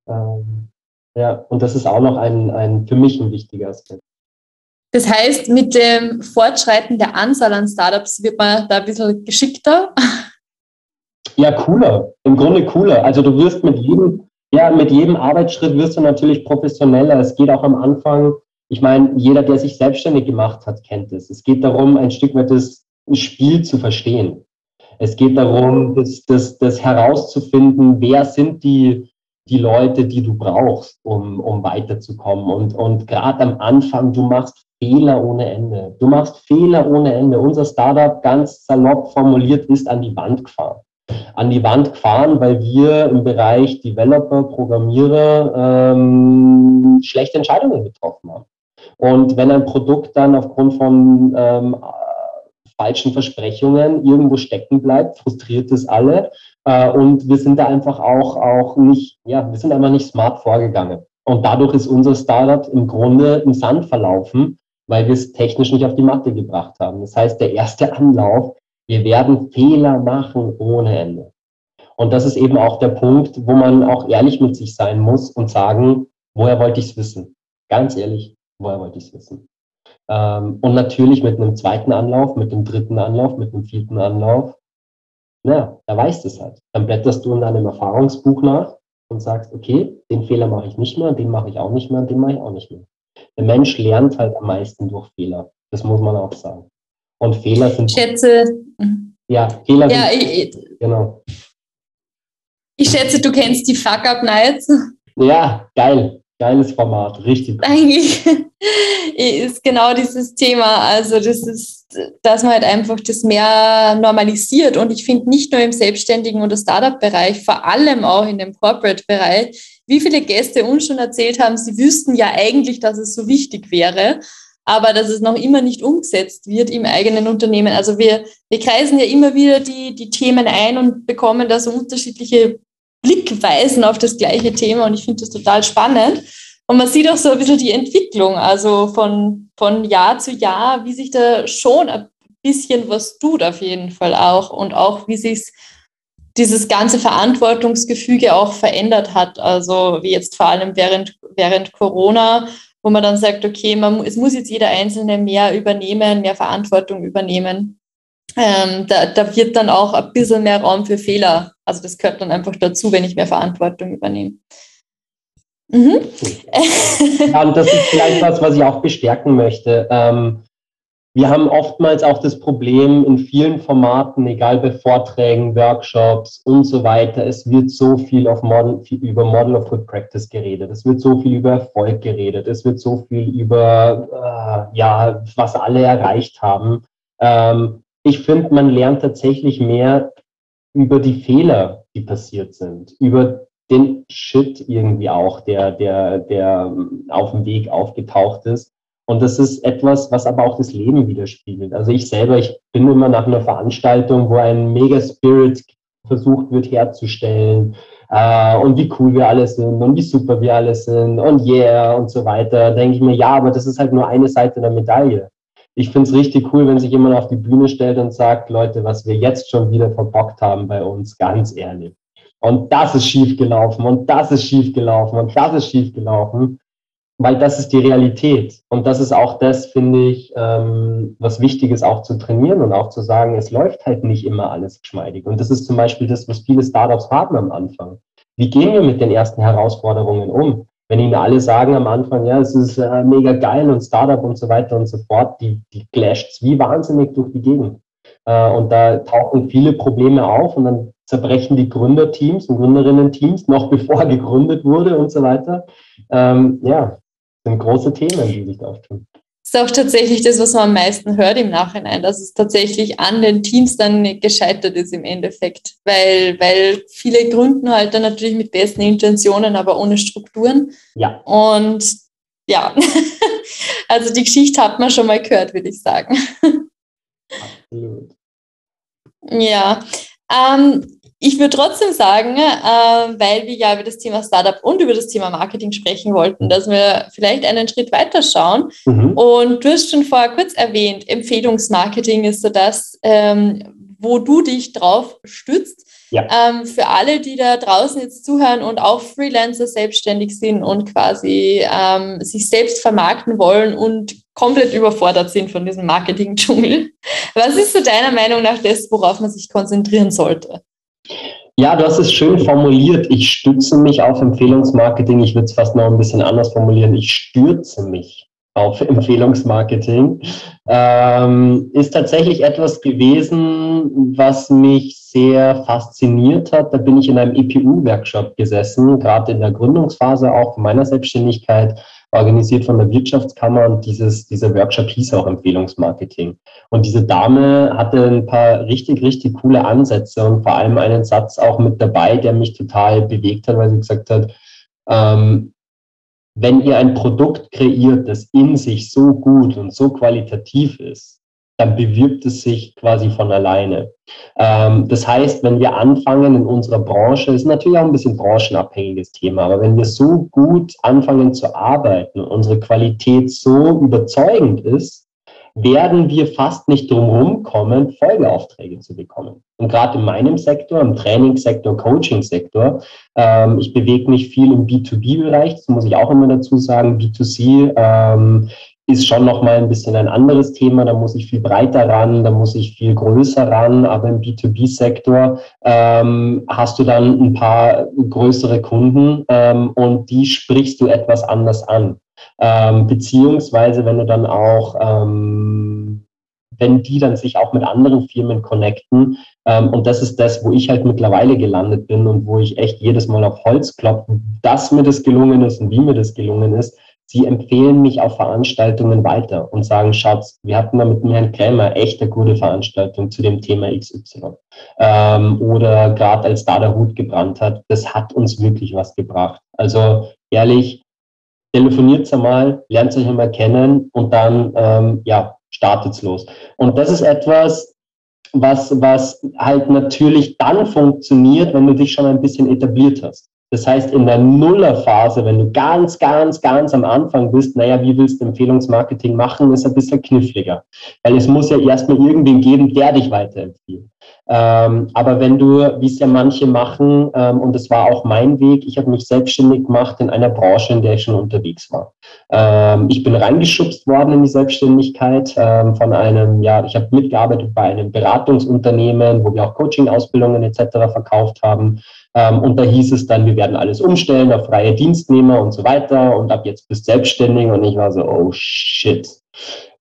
Ähm, ja, und das ist auch noch ein, ein für mich ein wichtiger Aspekt. Das heißt, mit dem Fortschreiten der Anzahl an Startups wird man da ein bisschen geschickter. [laughs] Ja, cooler. Im Grunde cooler. Also du wirst mit jedem, ja, mit jedem Arbeitsschritt wirst du natürlich professioneller. Es geht auch am Anfang, ich meine, jeder, der sich selbstständig gemacht hat, kennt es. Es geht darum, ein Stück weit das Spiel zu verstehen. Es geht darum, das, das, das herauszufinden, wer sind die, die Leute, die du brauchst, um, um weiterzukommen. Und, und gerade am Anfang, du machst Fehler ohne Ende. Du machst Fehler ohne Ende. Unser Startup, ganz salopp formuliert, ist an die Wand gefahren. An die Wand gefahren, weil wir im Bereich Developer, Programmierer ähm, schlechte Entscheidungen getroffen haben. Und wenn ein Produkt dann aufgrund von ähm, falschen Versprechungen irgendwo stecken bleibt, frustriert es alle. Äh, und wir sind da einfach auch, auch nicht, ja, wir sind einfach nicht smart vorgegangen. Und dadurch ist unser Startup im Grunde im Sand verlaufen, weil wir es technisch nicht auf die Matte gebracht haben. Das heißt, der erste Anlauf, wir werden Fehler machen ohne Ende. Und das ist eben auch der Punkt, wo man auch ehrlich mit sich sein muss und sagen, woher wollte ich es wissen? Ganz ehrlich, woher wollte ich es wissen? Ähm, und natürlich mit einem zweiten Anlauf, mit einem dritten Anlauf, mit einem vierten Anlauf. Naja, da weißt es halt. Dann blätterst du in deinem Erfahrungsbuch nach und sagst, okay, den Fehler mache ich nicht mehr, den mache ich auch nicht mehr, den mache ich auch nicht mehr. Der Mensch lernt halt am meisten durch Fehler. Das muss man auch sagen. Und Fehler sind. Ich schätze. Ja, Fehler ja, sind. Ich, genau. Ich schätze, du kennst die Fuck-Up-Nights. Ja, geil. Geiles Format, richtig. Eigentlich [laughs] ist genau dieses Thema. Also das ist, dass man halt einfach das mehr normalisiert. Und ich finde nicht nur im Selbstständigen oder Startup-Bereich, vor allem auch in dem Corporate-Bereich, wie viele Gäste uns schon erzählt haben, sie wüssten ja eigentlich, dass es so wichtig wäre, aber dass es noch immer nicht umgesetzt wird im eigenen Unternehmen. Also wir, wir kreisen ja immer wieder die, die Themen ein und bekommen da so unterschiedliche Blickweisen auf das gleiche Thema und ich finde das total spannend. Und man sieht auch so ein bisschen die Entwicklung, also von, von Jahr zu Jahr, wie sich da schon ein bisschen was tut auf jeden Fall auch und auch wie sich dieses ganze Verantwortungsgefüge auch verändert hat. Also wie jetzt vor allem während, während Corona, wo man dann sagt, okay, man, es muss jetzt jeder Einzelne mehr übernehmen, mehr Verantwortung übernehmen. Ähm, da, da wird dann auch ein bisschen mehr Raum für Fehler also das gehört dann einfach dazu, wenn ich mehr Verantwortung übernehme. Mhm. Ja, und das ist vielleicht was, was ich auch bestärken möchte. Ähm, wir haben oftmals auch das Problem in vielen Formaten, egal bei Vorträgen, Workshops und so weiter, es wird so viel auf Model, über Model of Good Practice geredet. Es wird so viel über Erfolg geredet. Es wird so viel über, äh, ja, was alle erreicht haben. Ähm, ich finde, man lernt tatsächlich mehr über die Fehler, die passiert sind, über den Shit irgendwie auch, der, der, der auf dem Weg aufgetaucht ist. Und das ist etwas, was aber auch das Leben widerspiegelt. Also ich selber, ich bin immer nach einer Veranstaltung, wo ein Mega-Spirit versucht wird herzustellen äh, und wie cool wir alle sind und wie super wir alle sind und yeah und so weiter, denke ich mir, ja, aber das ist halt nur eine Seite der Medaille ich finde es richtig cool, wenn sich jemand auf die Bühne stellt und sagt, Leute, was wir jetzt schon wieder verbockt haben bei uns, ganz ehrlich. Und das ist schief gelaufen und das ist schief gelaufen und das ist schief gelaufen, weil das ist die Realität. Und das ist auch das, finde ich, ähm, was wichtig ist, auch zu trainieren und auch zu sagen, es läuft halt nicht immer alles geschmeidig. Und das ist zum Beispiel das, was viele Startups haben am Anfang. Wie gehen wir mit den ersten Herausforderungen um? Wenn Ihnen alle sagen am Anfang, ja, es ist äh, mega geil und Startup und so weiter und so fort, die, die clasht wie wahnsinnig durch die Gegend. Äh, und da tauchen viele Probleme auf und dann zerbrechen die Gründerteams und Gründerinnen-Teams noch [laughs] bevor gegründet wurde und so weiter. Ähm, ja, sind große Themen, die sich da auftun ist auch tatsächlich das, was man am meisten hört im Nachhinein, dass es tatsächlich an den Teams dann gescheitert ist im Endeffekt, weil, weil viele gründen halt dann natürlich mit besten Intentionen, aber ohne Strukturen. Ja. Und ja, [laughs] also die Geschichte hat man schon mal gehört, würde ich sagen. Absolut. Ja. Ähm, ich würde trotzdem sagen, äh, weil wir ja über das Thema Startup und über das Thema Marketing sprechen wollten, dass wir vielleicht einen Schritt weiter schauen. Mhm. Und du hast schon vorher kurz erwähnt, Empfehlungsmarketing ist so das, ähm, wo du dich drauf stützt. Ja. Ähm, für alle, die da draußen jetzt zuhören und auch Freelancer selbstständig sind und quasi ähm, sich selbst vermarkten wollen und komplett überfordert sind von diesem Marketing-Dschungel. Was ist so deiner Meinung nach das, worauf man sich konzentrieren sollte? Ja, du hast es schön formuliert. Ich stütze mich auf Empfehlungsmarketing. Ich würde es fast noch ein bisschen anders formulieren. Ich stürze mich auf [laughs] Empfehlungsmarketing. Ähm, ist tatsächlich etwas gewesen, was mich sehr fasziniert hat. Da bin ich in einem EPU-Workshop gesessen, gerade in der Gründungsphase auch meiner Selbstständigkeit organisiert von der Wirtschaftskammer und dieses, dieser Workshop hieß auch Empfehlungsmarketing. Und diese Dame hatte ein paar richtig, richtig coole Ansätze und vor allem einen Satz auch mit dabei, der mich total bewegt hat, weil sie gesagt hat, ähm, wenn ihr ein Produkt kreiert, das in sich so gut und so qualitativ ist, dann bewirbt es sich quasi von alleine. Ähm, das heißt, wenn wir anfangen in unserer Branche, ist natürlich auch ein bisschen branchenabhängiges Thema, aber wenn wir so gut anfangen zu arbeiten unsere Qualität so überzeugend ist, werden wir fast nicht drum kommen, Folgeaufträge zu bekommen. Und gerade in meinem Sektor, im Trainingssektor, Coaching-Sektor, ähm, ich bewege mich viel im B2B-Bereich, das muss ich auch immer dazu sagen, B2C ähm, ist schon nochmal ein bisschen ein anderes Thema. Da muss ich viel breiter ran, da muss ich viel größer ran. Aber im B2B-Sektor ähm, hast du dann ein paar größere Kunden ähm, und die sprichst du etwas anders an. Ähm, beziehungsweise, wenn du dann auch ähm, wenn die dann sich auch mit anderen Firmen connecten. Ähm, und das ist das, wo ich halt mittlerweile gelandet bin und wo ich echt jedes Mal auf Holz klopfe, dass mir das gelungen ist und wie mir das gelungen ist. Sie empfehlen mich auf Veranstaltungen weiter und sagen, Schatz, wir hatten da mit dem Herrn Krämer echt eine gute Veranstaltung zu dem Thema XY. Ähm, oder gerade als da der Hut gebrannt hat, das hat uns wirklich was gebracht. Also ehrlich, telefoniert einmal, lernt euch einmal kennen und dann, ähm, ja, startet's los. Und das ist etwas, was, was halt natürlich dann funktioniert, wenn du dich schon ein bisschen etabliert hast. Das heißt, in der Nullerphase, wenn du ganz, ganz, ganz am Anfang bist, naja, wie willst du Empfehlungsmarketing machen, ist ein bisschen kniffliger. Weil es muss ja erstmal irgendwen geben, der dich weiterempfiehlt. Ähm, aber wenn du, wie es ja manche machen, ähm, und das war auch mein Weg, ich habe mich selbstständig gemacht in einer Branche, in der ich schon unterwegs war. Ähm, ich bin reingeschubst worden in die Selbstständigkeit ähm, von einem, ja, ich habe mitgearbeitet bei einem Beratungsunternehmen, wo wir auch Coaching-Ausbildungen etc. verkauft haben. Ähm, und da hieß es dann, wir werden alles umstellen auf freie Dienstnehmer und so weiter und ab jetzt bist selbstständig und ich war so, oh shit.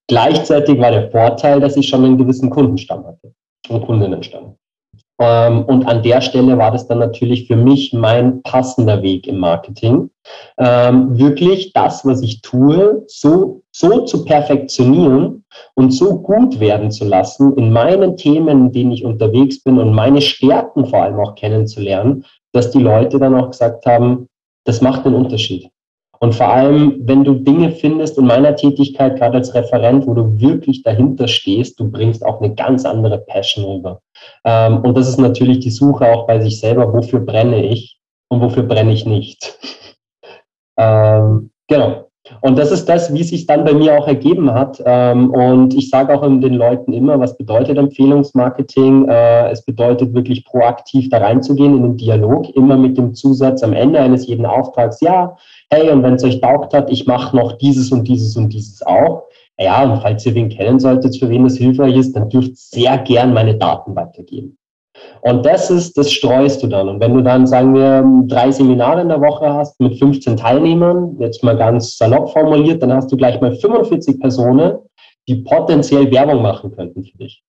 Gleichzeitig war der Vorteil, dass ich schon einen gewissen Kundenstamm hatte und Kundinnenstamm. Ähm, und an der Stelle war das dann natürlich für mich mein passender Weg im Marketing, ähm, wirklich das, was ich tue, so, so zu perfektionieren und so gut werden zu lassen in meinen Themen, in denen ich unterwegs bin und meine Stärken vor allem auch kennenzulernen, dass die Leute dann auch gesagt haben, das macht den Unterschied. Und vor allem, wenn du Dinge findest in meiner Tätigkeit, gerade als Referent, wo du wirklich dahinter stehst, du bringst auch eine ganz andere Passion rüber. Ähm, und das ist natürlich die Suche auch bei sich selber, wofür brenne ich und wofür brenne ich nicht. [laughs] ähm, genau. Und das ist das, wie es sich dann bei mir auch ergeben hat. Ähm, und ich sage auch den Leuten immer, was bedeutet Empfehlungsmarketing? Äh, es bedeutet wirklich proaktiv da reinzugehen in den Dialog, immer mit dem Zusatz am Ende eines jeden Auftrags, ja, hey, und wenn es euch taugt hat, ich mache noch dieses und dieses und dieses auch. Ja, und falls ihr wen kennen solltet, für wen das hilfreich ist, dann dürft sehr gern meine Daten weitergeben. Und das ist, das streust du dann. Und wenn du dann, sagen wir, drei Seminare in der Woche hast mit 15 Teilnehmern, jetzt mal ganz salopp formuliert, dann hast du gleich mal 45 Personen, die potenziell Werbung machen könnten für dich.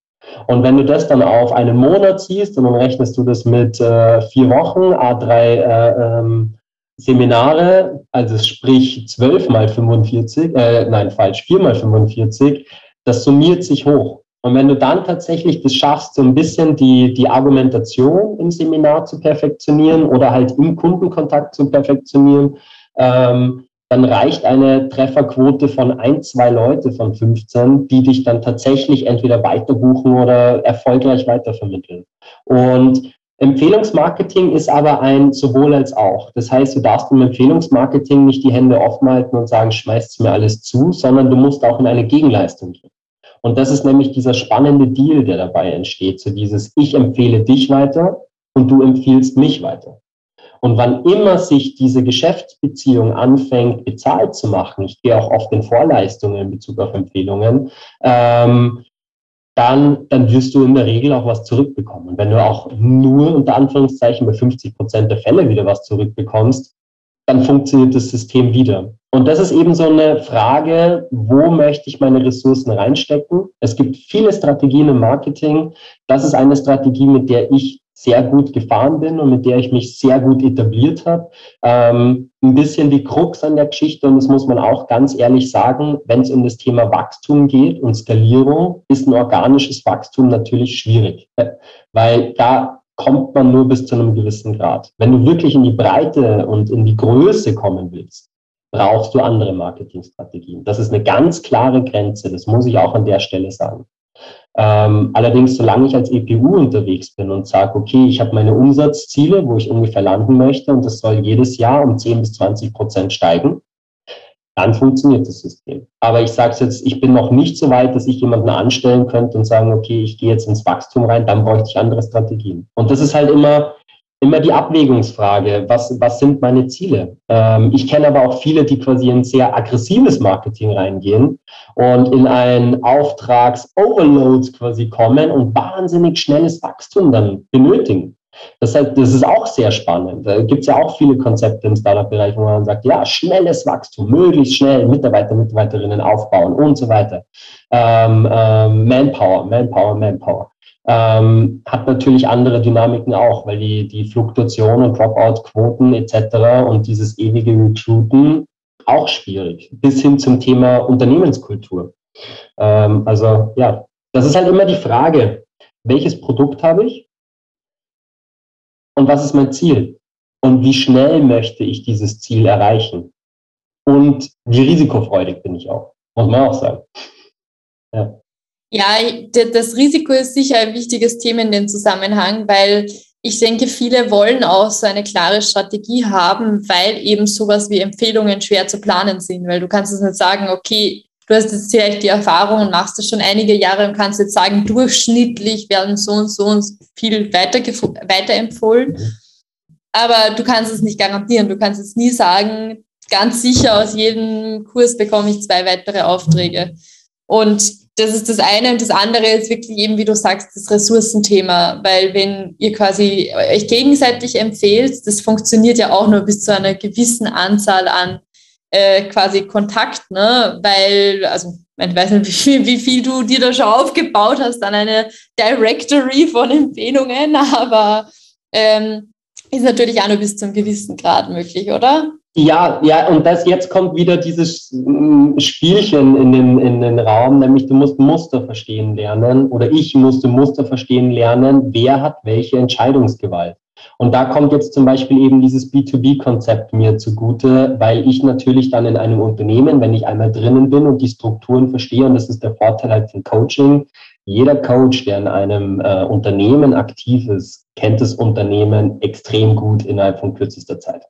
Und wenn du das dann auf einen Monat siehst und dann rechnest du das mit äh, vier Wochen, A3 äh, ähm, Seminare, also sprich 12 mal 45, äh, nein, falsch, 4 mal 45, das summiert sich hoch. Und wenn du dann tatsächlich das schaffst, so ein bisschen die, die Argumentation im Seminar zu perfektionieren oder halt im Kundenkontakt zu perfektionieren, ähm, dann reicht eine Trefferquote von ein, zwei Leute von 15, die dich dann tatsächlich entweder weiterbuchen oder erfolgreich weitervermitteln. Und Empfehlungsmarketing ist aber ein sowohl als auch. Das heißt, du darfst im Empfehlungsmarketing nicht die Hände offen halten und sagen, schmeißt mir alles zu, sondern du musst auch in eine Gegenleistung gehen. Und das ist nämlich dieser spannende Deal, der dabei entsteht. So dieses, ich empfehle dich weiter und du empfiehlst mich weiter. Und wann immer sich diese Geschäftsbeziehung anfängt, bezahlt zu machen, ich gehe auch oft in Vorleistungen in Bezug auf Empfehlungen, ähm, dann, dann wirst du in der Regel auch was zurückbekommen. Und wenn du auch nur unter Anführungszeichen bei 50 Prozent der Fälle wieder was zurückbekommst, dann funktioniert das System wieder. Und das ist eben so eine Frage, wo möchte ich meine Ressourcen reinstecken? Es gibt viele Strategien im Marketing. Das ist eine Strategie, mit der ich sehr gut gefahren bin und mit der ich mich sehr gut etabliert habe. Ähm, ein bisschen die Krux an der Geschichte, und das muss man auch ganz ehrlich sagen, wenn es um das Thema Wachstum geht und Skalierung, ist ein organisches Wachstum natürlich schwierig, weil da kommt man nur bis zu einem gewissen Grad. Wenn du wirklich in die Breite und in die Größe kommen willst, brauchst du andere Marketingstrategien. Das ist eine ganz klare Grenze, das muss ich auch an der Stelle sagen. Ähm, allerdings, solange ich als EPU unterwegs bin und sage, okay, ich habe meine Umsatzziele, wo ich ungefähr landen möchte und das soll jedes Jahr um 10 bis 20 Prozent steigen, dann funktioniert das System. Aber ich sage es jetzt, ich bin noch nicht so weit, dass ich jemanden anstellen könnte und sagen, okay, ich gehe jetzt ins Wachstum rein, dann bräuchte ich andere Strategien. Und das ist halt immer, immer die Abwägungsfrage, was, was sind meine Ziele? Ähm, ich kenne aber auch viele, die quasi in sehr aggressives Marketing reingehen und in ein Auftrags-Overload quasi kommen und wahnsinnig schnelles Wachstum dann benötigen. Das, heißt, das ist auch sehr spannend. Da gibt es ja auch viele Konzepte im Startup-Bereich, wo man sagt, ja, schnelles Wachstum, möglichst schnell Mitarbeiter, Mitarbeiterinnen aufbauen und so weiter. Ähm, ähm, Manpower, Manpower, Manpower. Ähm, hat natürlich andere Dynamiken auch, weil die, die Fluktuation und Dropout-Quoten etc. und dieses ewige Recruiten auch schwierig, bis hin zum Thema Unternehmenskultur. Ähm, also ja, das ist halt immer die Frage, welches Produkt habe ich und was ist mein Ziel und wie schnell möchte ich dieses Ziel erreichen und wie risikofreudig bin ich auch, muss man auch sagen. Ja. Ja, das Risiko ist sicher ein wichtiges Thema in dem Zusammenhang, weil ich denke, viele wollen auch so eine klare Strategie haben, weil eben sowas wie Empfehlungen schwer zu planen sind, weil du kannst es nicht sagen, okay, du hast jetzt vielleicht die Erfahrung und machst das schon einige Jahre und kannst jetzt sagen, durchschnittlich werden so und so und viel weiter weiterempfohlen. Mhm. Aber du kannst es nicht garantieren. Du kannst jetzt nie sagen, ganz sicher aus jedem Kurs bekomme ich zwei weitere Aufträge. Und das ist das eine. Und das andere ist wirklich eben, wie du sagst, das Ressourcenthema. Weil wenn ihr quasi euch gegenseitig empfehlt, das funktioniert ja auch nur bis zu einer gewissen Anzahl an äh, quasi Kontakt, ne? Weil, also ich weiß nicht, [laughs] wie viel, wie viel du dir da schon aufgebaut hast an eine Directory von Empfehlungen, [laughs] aber ähm, ist natürlich auch nur bis zu einem gewissen Grad möglich, oder? Ja, ja, und das jetzt kommt wieder dieses mm, Spielchen in den, in den Raum, nämlich du musst Muster verstehen lernen oder ich musste Muster verstehen lernen, wer hat welche Entscheidungsgewalt. Und da kommt jetzt zum Beispiel eben dieses B2B-Konzept mir zugute, weil ich natürlich dann in einem Unternehmen, wenn ich einmal drinnen bin und die Strukturen verstehe, und das ist der Vorteil halt von Coaching, jeder Coach, der in einem äh, Unternehmen aktiv ist, kennt das Unternehmen extrem gut innerhalb von kürzester Zeit.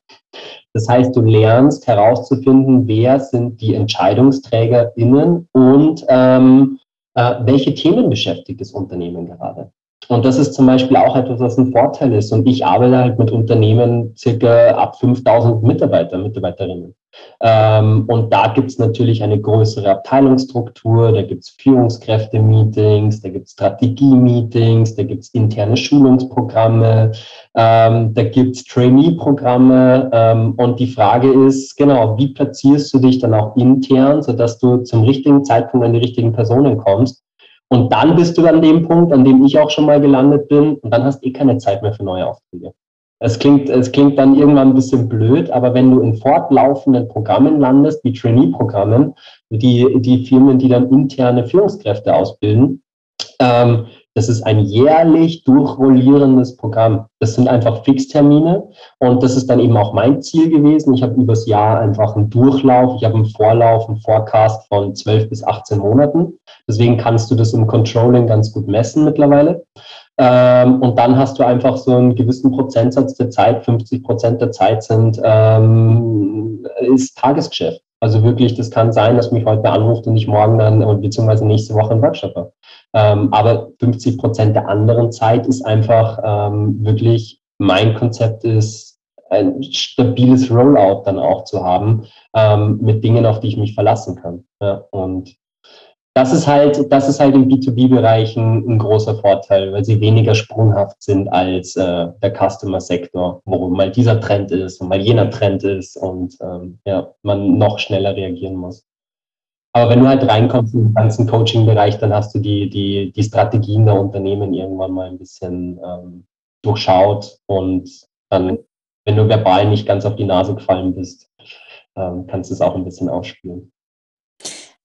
Das heißt, du lernst herauszufinden, wer sind die EntscheidungsträgerInnen und ähm, äh, welche Themen beschäftigt das Unternehmen gerade. Und das ist zum Beispiel auch etwas, was ein Vorteil ist. Und ich arbeite halt mit Unternehmen circa ab 5000 Mitarbeiter, Mitarbeiterinnen. Ähm, und da gibt es natürlich eine größere Abteilungsstruktur, da gibt es Führungskräfte-Meetings, da gibt es Strategie-Meetings, da gibt es interne Schulungsprogramme, ähm, da gibt es Trainee-Programme. Ähm, und die Frage ist, genau, wie platzierst du dich dann auch intern, sodass du zum richtigen Zeitpunkt an die richtigen Personen kommst und dann bist du an dem Punkt, an dem ich auch schon mal gelandet bin, und dann hast du eh keine Zeit mehr für neue Aufträge. Es klingt, es klingt dann irgendwann ein bisschen blöd, aber wenn du in fortlaufenden Programmen landest, wie Trainee-Programmen, die, die Firmen, die dann interne Führungskräfte ausbilden, ähm, das ist ein jährlich durchrollierendes Programm. Das sind einfach Fixtermine und das ist dann eben auch mein Ziel gewesen. Ich habe übers Jahr einfach einen Durchlauf, ich habe einen Vorlauf, einen Forecast von 12 bis 18 Monaten. Deswegen kannst du das im Controlling ganz gut messen mittlerweile. Ähm, und dann hast du einfach so einen gewissen Prozentsatz der Zeit, 50 Prozent der Zeit sind, ähm, ist Tagesgeschäft. Also wirklich, das kann sein, dass mich heute anruft und ich morgen dann, beziehungsweise nächste Woche einen Workshop habe. Ähm, aber 50 Prozent der anderen Zeit ist einfach ähm, wirklich, mein Konzept ist, ein stabiles Rollout dann auch zu haben, ähm, mit Dingen, auf die ich mich verlassen kann. Ja, und das ist halt, das ist halt im B2B-Bereich ein, ein, großer Vorteil, weil sie weniger sprunghaft sind als äh, der Customer-Sektor, wo mal dieser Trend ist und mal jener Trend ist und ähm, ja, man noch schneller reagieren muss. Aber wenn du halt reinkommst in den ganzen Coaching-Bereich, dann hast du die, die, die Strategien der Unternehmen irgendwann mal ein bisschen ähm, durchschaut und dann, wenn du verbal nicht ganz auf die Nase gefallen bist, ähm, kannst du es auch ein bisschen ausspielen.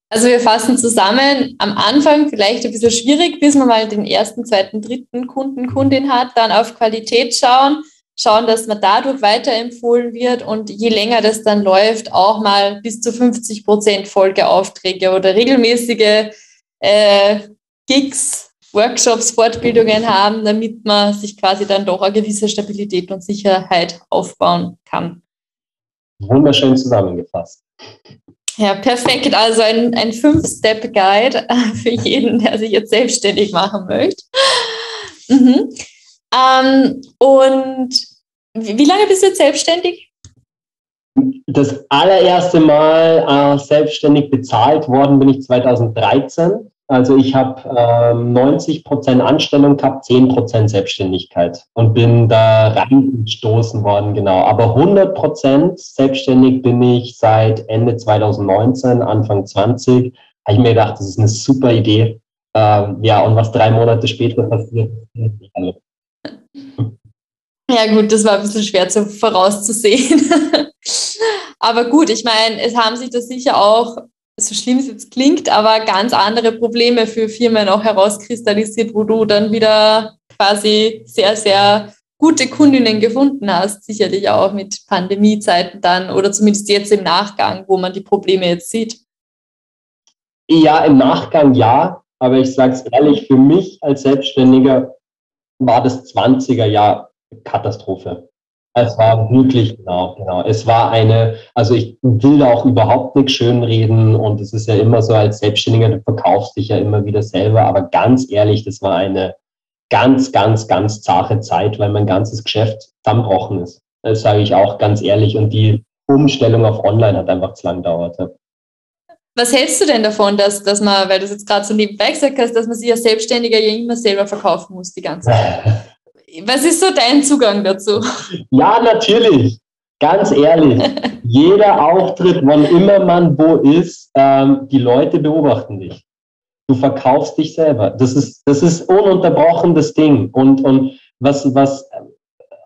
Also wir fassen zusammen, am Anfang vielleicht ein bisschen schwierig, bis man mal den ersten, zweiten, dritten Kunden, Kundin hat, dann auf Qualität schauen, schauen, dass man dadurch weiterempfohlen wird und je länger das dann läuft, auch mal bis zu 50 Prozent Folgeaufträge oder regelmäßige äh, Gigs, Workshops, Fortbildungen haben, damit man sich quasi dann doch eine gewisse Stabilität und Sicherheit aufbauen kann. Wunderschön zusammengefasst. Ja, perfekt. Also ein, ein Fünf-Step-Guide [laughs] für jeden, der sich jetzt selbstständig machen möchte. Mhm. Ähm, und wie lange bist du jetzt selbstständig? Das allererste Mal äh, selbstständig bezahlt worden bin ich 2013. Also ich habe ähm, 90 Prozent Anstellung gehabt, 10 Prozent Selbstständigkeit und bin da reingestoßen worden, genau. Aber 100 Prozent selbstständig bin ich seit Ende 2019, Anfang 20. Habe ich mir gedacht, das ist eine super Idee. Ähm, ja, und was drei Monate später passiert, Ja gut, das war ein bisschen schwer zu, vorauszusehen. [laughs] aber gut, ich meine, es haben sich da sicher auch so schlimm es jetzt klingt, aber ganz andere Probleme für Firmen auch herauskristallisiert, wo du dann wieder quasi sehr, sehr gute Kundinnen gefunden hast, sicherlich auch mit Pandemiezeiten dann oder zumindest jetzt im Nachgang, wo man die Probleme jetzt sieht. Ja, im Nachgang ja, aber ich sage es ehrlich, für mich als Selbstständiger war das 20er Jahr Katastrophe. Es war wirklich, genau, genau. Es war eine, also ich will da auch überhaupt nichts schönreden und es ist ja immer so als Selbstständiger, du verkaufst dich ja immer wieder selber, aber ganz ehrlich, das war eine ganz, ganz, ganz zahre Zeit, weil mein ganzes Geschäft zusammenbrochen ist. Das sage ich auch ganz ehrlich und die Umstellung auf Online hat einfach zu lang gedauert. Was hältst du denn davon, dass, dass man, weil du es jetzt gerade so nebenbei gesagt hast, dass man sich als Selbstständiger ja immer selber verkaufen muss die ganze Zeit? [laughs] Was ist so dein Zugang dazu? Ja, natürlich. Ganz ehrlich. [laughs] Jeder Auftritt, wann immer man wo ist, ähm, die Leute beobachten dich. Du verkaufst dich selber. Das ist, das ist ununterbrochen das Ding. Und, und was, was,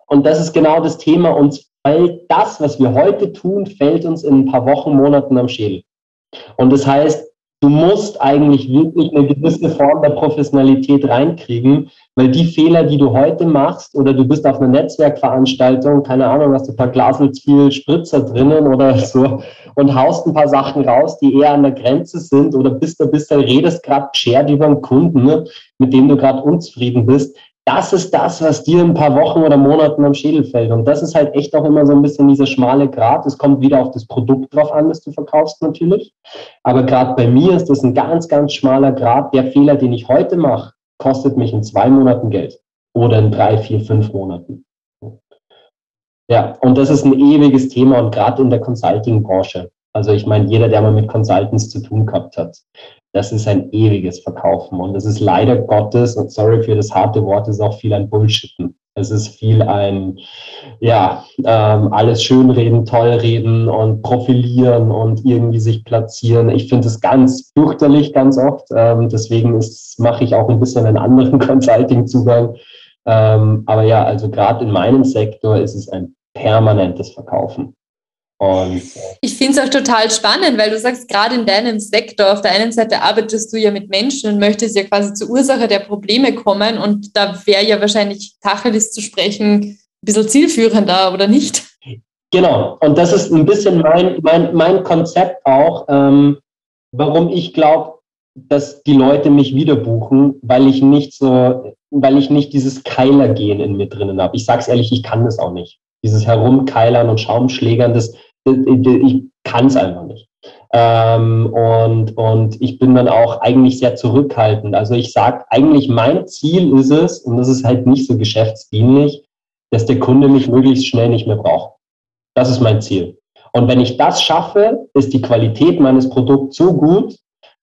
und das ist genau das Thema. Uns fällt das, was wir heute tun, fällt uns in ein paar Wochen, Monaten am Schädel. Und das heißt, du musst eigentlich wirklich eine gewisse Form der Professionalität reinkriegen, weil die Fehler, die du heute machst, oder du bist auf einer Netzwerkveranstaltung, keine Ahnung, hast du ein paar Glasel viel Spritzer drinnen oder so und haust ein paar Sachen raus, die eher an der Grenze sind oder bist da bist da redest gerade geschert über einen Kunden, ne, mit dem du gerade unzufrieden bist, das ist das, was dir ein paar Wochen oder Monaten am Schädel fällt. Und das ist halt echt auch immer so ein bisschen dieser schmale Grat. Es kommt wieder auf das Produkt drauf an, das du verkaufst natürlich. Aber gerade bei mir ist das ein ganz, ganz schmaler Grat. Der Fehler, den ich heute mache, kostet mich in zwei Monaten Geld oder in drei, vier, fünf Monaten. Ja, und das ist ein ewiges Thema und gerade in der Consulting-Branche. Also ich meine, jeder, der mal mit Consultants zu tun gehabt hat, das ist ein ewiges Verkaufen. Und das ist leider Gottes, und sorry für das harte Wort, ist auch viel ein Bullshitten. Es ist viel ein, ja, ähm, alles schönreden, tollreden und profilieren und irgendwie sich platzieren. Ich finde es ganz fürchterlich, ganz oft. Ähm, deswegen mache ich auch ein bisschen einen anderen [laughs] Consulting-Zugang. Ähm, aber ja, also gerade in meinem Sektor ist es ein permanentes Verkaufen. Und, äh, ich finde es auch total spannend, weil du sagst, gerade in deinem Sektor, auf der einen Seite arbeitest du ja mit Menschen und möchtest ja quasi zur Ursache der Probleme kommen und da wäre ja wahrscheinlich Tacheles zu sprechen ein bisschen zielführender, oder nicht? Genau, und das ist ein bisschen mein, mein, mein Konzept auch, ähm, warum ich glaube, dass die Leute mich wieder buchen, weil ich nicht so, weil ich nicht dieses Keilergehen in mir drinnen habe. Ich sage es ehrlich, ich kann das auch nicht. Dieses Herumkeilern und Schaumschlägern, das, ich kann es einfach nicht. Ähm, und, und ich bin dann auch eigentlich sehr zurückhaltend. Also ich sage eigentlich, mein Ziel ist es, und das ist halt nicht so geschäftsdienlich, dass der Kunde mich möglichst schnell nicht mehr braucht. Das ist mein Ziel. Und wenn ich das schaffe, ist die Qualität meines Produkts so gut,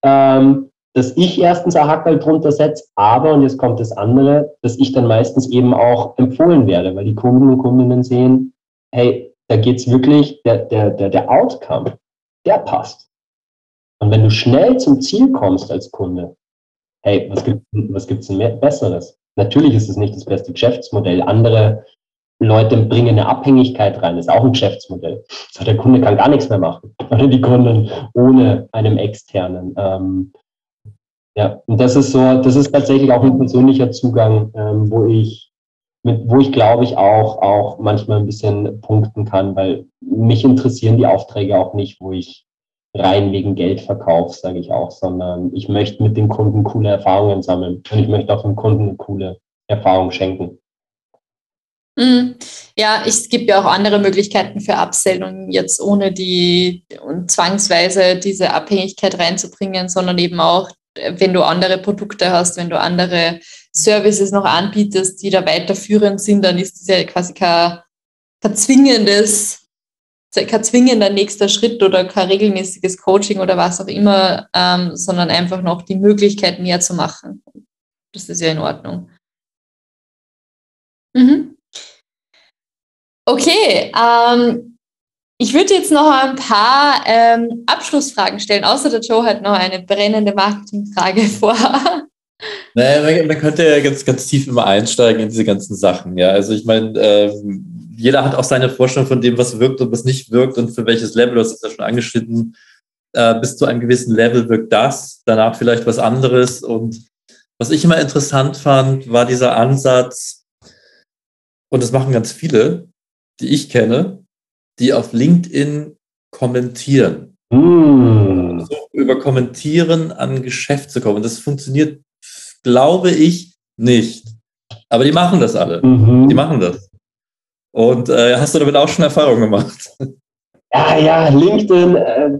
ähm, dass ich erstens ein Hackerl drunter setze, aber, und jetzt kommt das andere, dass ich dann meistens eben auch empfohlen werde, weil die Kunden und Kundinnen sehen, hey, da geht's wirklich, der, der, der, der Outcome, der passt. Und wenn du schnell zum Ziel kommst als Kunde, hey, was gibt was gibt's denn mehr, Besseres? Natürlich ist es nicht das beste Geschäftsmodell. Andere Leute bringen eine Abhängigkeit rein, das ist auch ein Geschäftsmodell. So, der Kunde kann gar nichts mehr machen, [laughs] oder die Kunden ohne einem externen. Ähm, ja, und das ist so, das ist tatsächlich auch ein persönlicher Zugang, ähm, wo ich mit, wo ich glaube ich auch, auch manchmal ein bisschen punkten kann, weil mich interessieren die Aufträge auch nicht, wo ich rein wegen Geld verkaufe, sage ich auch, sondern ich möchte mit den Kunden coole Erfahrungen sammeln und ich möchte auch dem Kunden coole Erfahrung schenken. Mhm. Ja, es gibt ja auch andere Möglichkeiten für Upsell jetzt ohne die und zwangsweise diese Abhängigkeit reinzubringen, sondern eben auch, wenn du andere Produkte hast, wenn du andere Services noch anbietest, die da weiterführend sind, dann ist das ja quasi kein, kein zwingendes kein zwingender nächster Schritt oder kein regelmäßiges Coaching oder was auch immer, ähm, sondern einfach noch die Möglichkeit, mehr zu machen. Das ist ja in Ordnung. Mhm. Okay, ähm, ich würde jetzt noch ein paar ähm, Abschlussfragen stellen, außer der Joe hat noch eine brennende Marketingfrage [laughs] vor. Naja, man, man, könnte ja ganz, ganz tief immer einsteigen in diese ganzen Sachen. Ja, also ich meine, äh, jeder hat auch seine Vorstellung von dem, was wirkt und was nicht wirkt und für welches Level, du hast es ja schon angeschnitten, äh, bis zu einem gewissen Level wirkt das, danach vielleicht was anderes. Und was ich immer interessant fand, war dieser Ansatz, und das machen ganz viele, die ich kenne, die auf LinkedIn kommentieren. Mm. Also über Kommentieren an Geschäft zu kommen. Das funktioniert, glaube ich, nicht. Aber die machen das alle. Mhm. Die machen das. Und äh, hast du damit auch schon Erfahrungen gemacht? Ja, ja, LinkedIn, äh,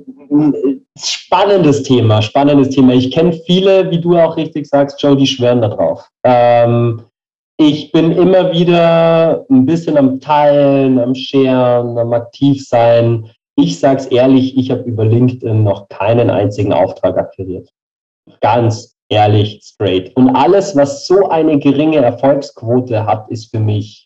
spannendes Thema, spannendes Thema. Ich kenne viele, wie du auch richtig sagst, Joe, die schwören da drauf. Ähm, ich bin immer wieder ein bisschen am Teilen, am Scheren, am Aktivsein. Ich sage es ehrlich, ich habe über LinkedIn noch keinen einzigen Auftrag akquiriert. Ganz ehrlich, straight. Und alles, was so eine geringe Erfolgsquote hat, ist für mich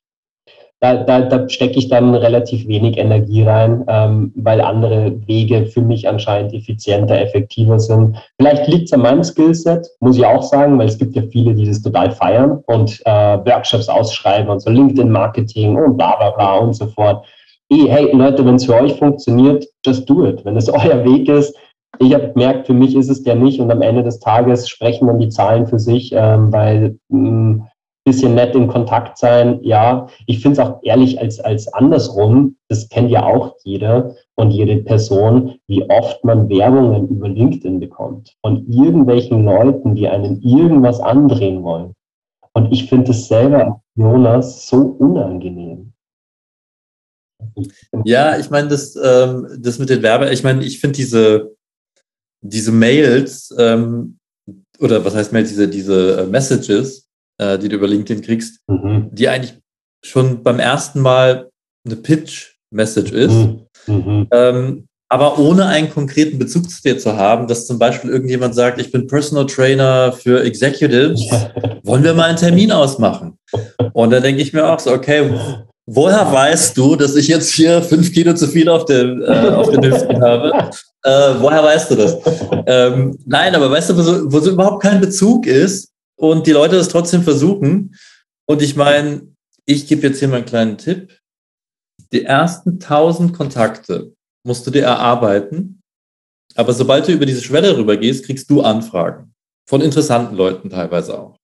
da, da, da stecke ich dann relativ wenig Energie rein, ähm, weil andere Wege für mich anscheinend effizienter, effektiver sind. Vielleicht liegt es an meinem Skillset, muss ich auch sagen, weil es gibt ja viele, die das total feiern und äh, Workshops ausschreiben und so LinkedIn-Marketing und bla bla bla und so fort. Hey, Leute, wenn es für euch funktioniert, just do it. Wenn es [laughs] euer Weg ist, ich habe gemerkt, für mich ist es der nicht und am Ende des Tages sprechen dann die Zahlen für sich, ähm, weil mh, mm, bisschen nett in Kontakt sein, ja. Ich finde es auch ehrlich als, als andersrum, das kennt ja auch jeder und jede Person, wie oft man Werbungen über LinkedIn bekommt von irgendwelchen Leuten, die einen irgendwas andrehen wollen. Und ich finde es selber, Jonas, so unangenehm. Ja, ich meine, das, ähm, das mit den Werbe, ich meine, ich finde diese, diese Mails, ähm, oder was heißt Mails, diese, diese äh, Messages, äh, die du über LinkedIn kriegst, mhm. die eigentlich schon beim ersten Mal eine Pitch-Message ist, mhm. mhm. ähm, aber ohne einen konkreten Bezug zu dir zu haben, dass zum Beispiel irgendjemand sagt, ich bin Personal Trainer für Executives, [laughs] wollen wir mal einen Termin ausmachen? Und dann denke ich mir auch so, okay, woher weißt du, dass ich jetzt hier fünf Kilo zu viel auf, dem, äh, auf den Hüften habe? Äh, woher weißt du das? Ähm, nein, aber weißt du, wo so, wo so überhaupt kein Bezug ist, und die Leute das trotzdem versuchen. Und ich meine, ich gebe jetzt hier mal einen kleinen Tipp. Die ersten 1000 Kontakte musst du dir erarbeiten. Aber sobald du über diese Schwelle rübergehst, kriegst du Anfragen. Von interessanten Leuten teilweise auch.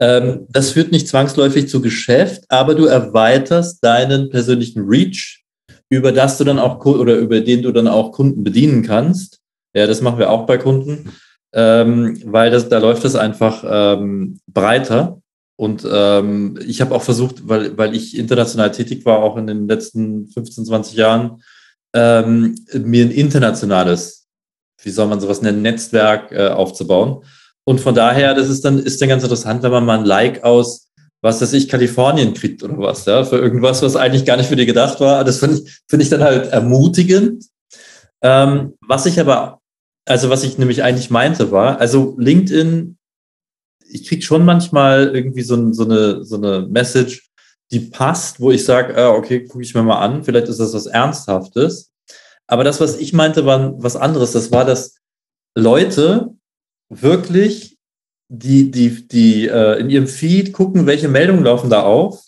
Ähm, das führt nicht zwangsläufig zu Geschäft, aber du erweiterst deinen persönlichen Reach, über das du dann auch oder über den du dann auch Kunden bedienen kannst. Ja, das machen wir auch bei Kunden ähm, weil das, da läuft es einfach ähm, breiter. Und ähm, ich habe auch versucht, weil, weil ich international tätig war, auch in den letzten 15, 20 Jahren, ähm, mir ein internationales, wie soll man sowas nennen, Netzwerk äh, aufzubauen. Und von daher, das ist dann, ist dann ganz interessant, wenn man mal ein Like aus, was weiß ich, Kalifornien kriegt oder was, ja, für irgendwas, was eigentlich gar nicht für die gedacht war. Das finde ich, finde ich dann halt ermutigend. Ähm, was ich aber also was ich nämlich eigentlich meinte war, also LinkedIn, ich kriege schon manchmal irgendwie so, so, eine, so eine Message, die passt, wo ich sage, ah, okay, gucke ich mir mal an, vielleicht ist das was Ernsthaftes. Aber das, was ich meinte, war was anderes. Das war, dass Leute wirklich die, die, die äh, in ihrem Feed gucken, welche Meldungen laufen da auf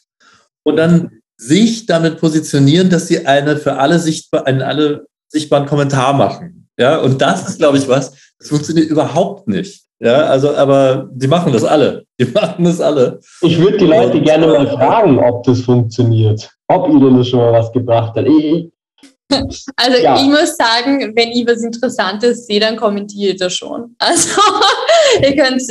und dann sich damit positionieren, dass sie eine für alle sichtbar, einen alle sichtbaren Kommentar machen. Ja, und das ist, glaube ich, was, das funktioniert überhaupt nicht. Ja, also, aber die machen das alle. Die [laughs] machen das alle. Ich würde die Leute gerne mal fragen, ob das funktioniert. Ob ihnen das schon mal was gebracht hat. Ich, [laughs] also ja. ich muss sagen, wenn ich was Interessantes sehe, dann kommentiere ich das schon. [laughs] Also ihr könnt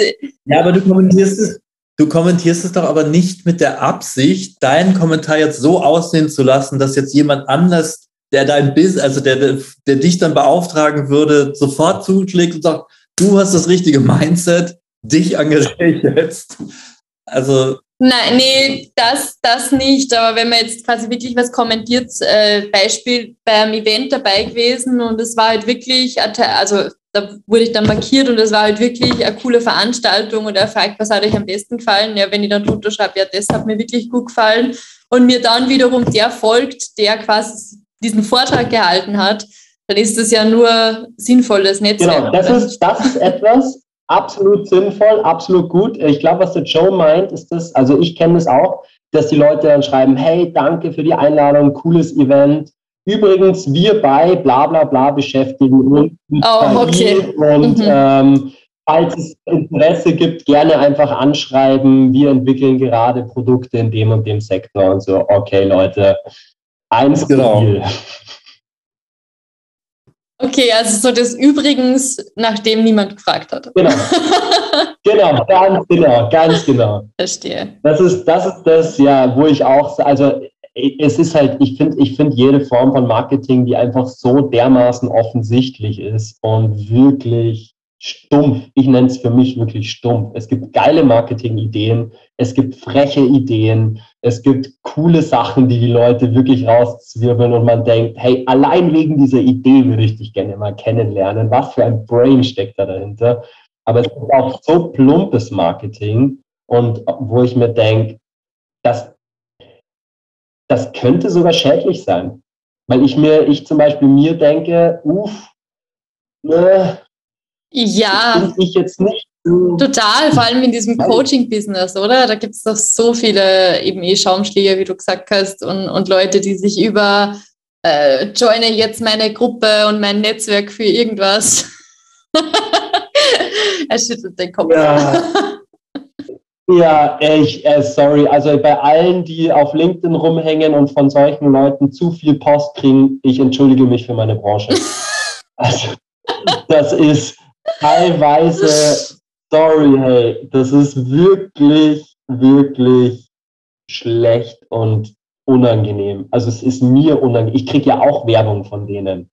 Ja, aber du kommentierst es, du kommentierst es doch aber nicht mit der Absicht, deinen Kommentar jetzt so aussehen zu lassen, dass jetzt jemand anders der dein Business, also der, der, der dich dann beauftragen würde, sofort zuschlägt und sagt, du hast das richtige Mindset, dich engagiere ich jetzt. Also Nein, nee, das, das nicht. Aber wenn man jetzt quasi wirklich was kommentiert, äh, Beispiel beim Event dabei gewesen und es war halt wirklich, also da wurde ich dann markiert und es war halt wirklich eine coole Veranstaltung und er fragt, was hat euch am besten gefallen? Ja, wenn ich dann drunter schreibe, ja, das hat mir wirklich gut gefallen und mir dann wiederum der folgt, der quasi diesen Vortrag gehalten hat, dann ist das ja nur sinnvolles Netzwerk. Genau, das ist, das ist etwas, absolut sinnvoll, absolut gut. Ich glaube, was der Joe meint, ist das, also ich kenne das auch, dass die Leute dann schreiben, hey, danke für die Einladung, cooles Event. Übrigens, wir bei bla bla bla beschäftigen uns mit oh, okay. und mhm. ähm, falls es Interesse gibt, gerne einfach anschreiben. Wir entwickeln gerade Produkte in dem und dem Sektor und so. Okay, Leute, eins genau. Viel. Okay, also so das Übrigens, nachdem niemand gefragt hat. Genau. [laughs] genau, ganz genau, ganz genau. Verstehe. Das ist, das ist das, ja, wo ich auch, also es ist halt, ich finde, ich finde jede Form von Marketing, die einfach so dermaßen offensichtlich ist und wirklich stumpf. Ich nenne es für mich wirklich stumpf. Es gibt geile Marketing-Ideen, es gibt freche Ideen, es gibt coole Sachen, die die Leute wirklich rauszwirbeln und man denkt, hey, allein wegen dieser Idee würde ich dich gerne mal kennenlernen. Was für ein Brain steckt da dahinter? Aber es ist auch so plumpes Marketing und wo ich mir denke, das, das könnte sogar schädlich sein. Weil ich mir, ich zum Beispiel mir denke, uff, ne, ja. ich jetzt nicht Total, vor allem in diesem Coaching-Business, oder? Da gibt es doch so viele eben eh Schaumschläger, wie du gesagt hast, und, und Leute, die sich über äh, joine jetzt meine Gruppe und mein Netzwerk für irgendwas. [laughs] er schüttelt den Kopf. Ja, ja ich, äh, sorry, also bei allen, die auf LinkedIn rumhängen und von solchen Leuten zu viel Post kriegen, ich entschuldige mich für meine Branche. [laughs] Also, das ist teilweise sorry, hey, das ist wirklich, wirklich schlecht und unangenehm. Also es ist mir unangenehm. Ich kriege ja auch Werbung von denen.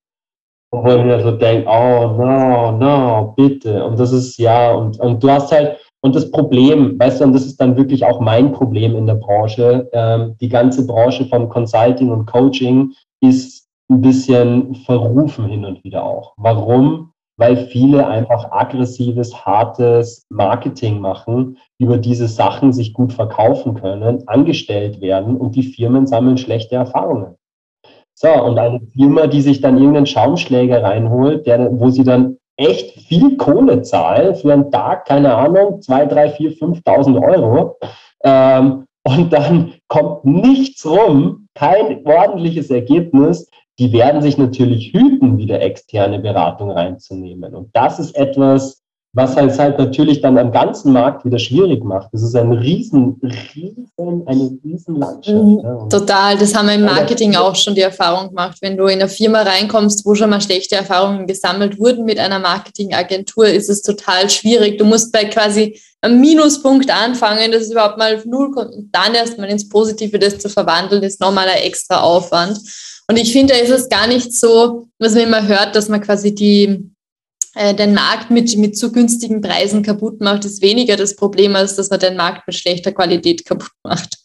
Wo ich mir so denke, oh no, no, bitte. Und das ist ja, und, und du hast halt, und das Problem, weißt du, und das ist dann wirklich auch mein Problem in der Branche, ähm, die ganze Branche von Consulting und Coaching ist ein bisschen verrufen hin und wieder auch. Warum? Weil viele einfach aggressives, hartes Marketing machen, über diese Sachen sich gut verkaufen können, angestellt werden und die Firmen sammeln schlechte Erfahrungen. So, und eine Firma, die sich dann irgendeinen Schaumschläger reinholt, der, wo sie dann echt viel Kohle zahlen für einen Tag, keine Ahnung, zwei, drei, vier, 5.000 Euro, ähm, und dann kommt nichts rum, kein ordentliches Ergebnis, die werden sich natürlich hüten, wieder externe Beratung reinzunehmen. Und das ist etwas, was halt, halt natürlich dann am ganzen Markt wieder schwierig macht. Das ist ein riesen, riesen, eine riesen Landschaft. Mhm, ja. Total, das haben wir im Marketing auch schon die Erfahrung gemacht. Wenn du in eine Firma reinkommst, wo schon mal schlechte Erfahrungen gesammelt wurden mit einer Marketingagentur, ist es total schwierig. Du musst bei quasi einem Minuspunkt anfangen, das ist überhaupt mal auf Null kommt und dann erst mal ins Positive das zu verwandeln, ist nochmal ein extra Aufwand. Und ich finde, da ist es gar nicht so, was man immer hört, dass man quasi die, äh, den Markt mit, mit zu günstigen Preisen kaputt macht, ist weniger das Problem, als dass man den Markt mit schlechter Qualität kaputt macht.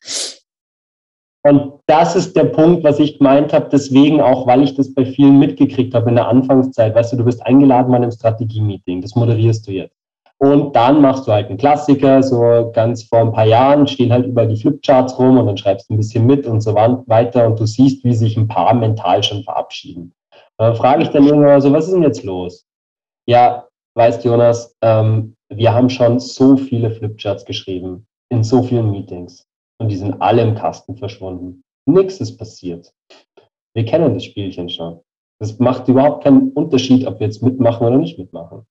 Und das ist der Punkt, was ich gemeint habe, deswegen auch, weil ich das bei vielen mitgekriegt habe in der Anfangszeit. Weißt du, du bist eingeladen bei einem Strategie-Meeting, das moderierst du jetzt. Und dann machst du halt einen Klassiker, so ganz vor ein paar Jahren stehen halt überall die Flipcharts rum und dann schreibst du ein bisschen mit und so weiter und du siehst, wie sich ein paar mental schon verabschieden. Und dann frage ich dann irgendwann so, was ist denn jetzt los? Ja, weißt Jonas, ähm, wir haben schon so viele Flipcharts geschrieben in so vielen Meetings und die sind alle im Kasten verschwunden. Nichts ist passiert. Wir kennen das Spielchen schon. Das macht überhaupt keinen Unterschied, ob wir jetzt mitmachen oder nicht mitmachen.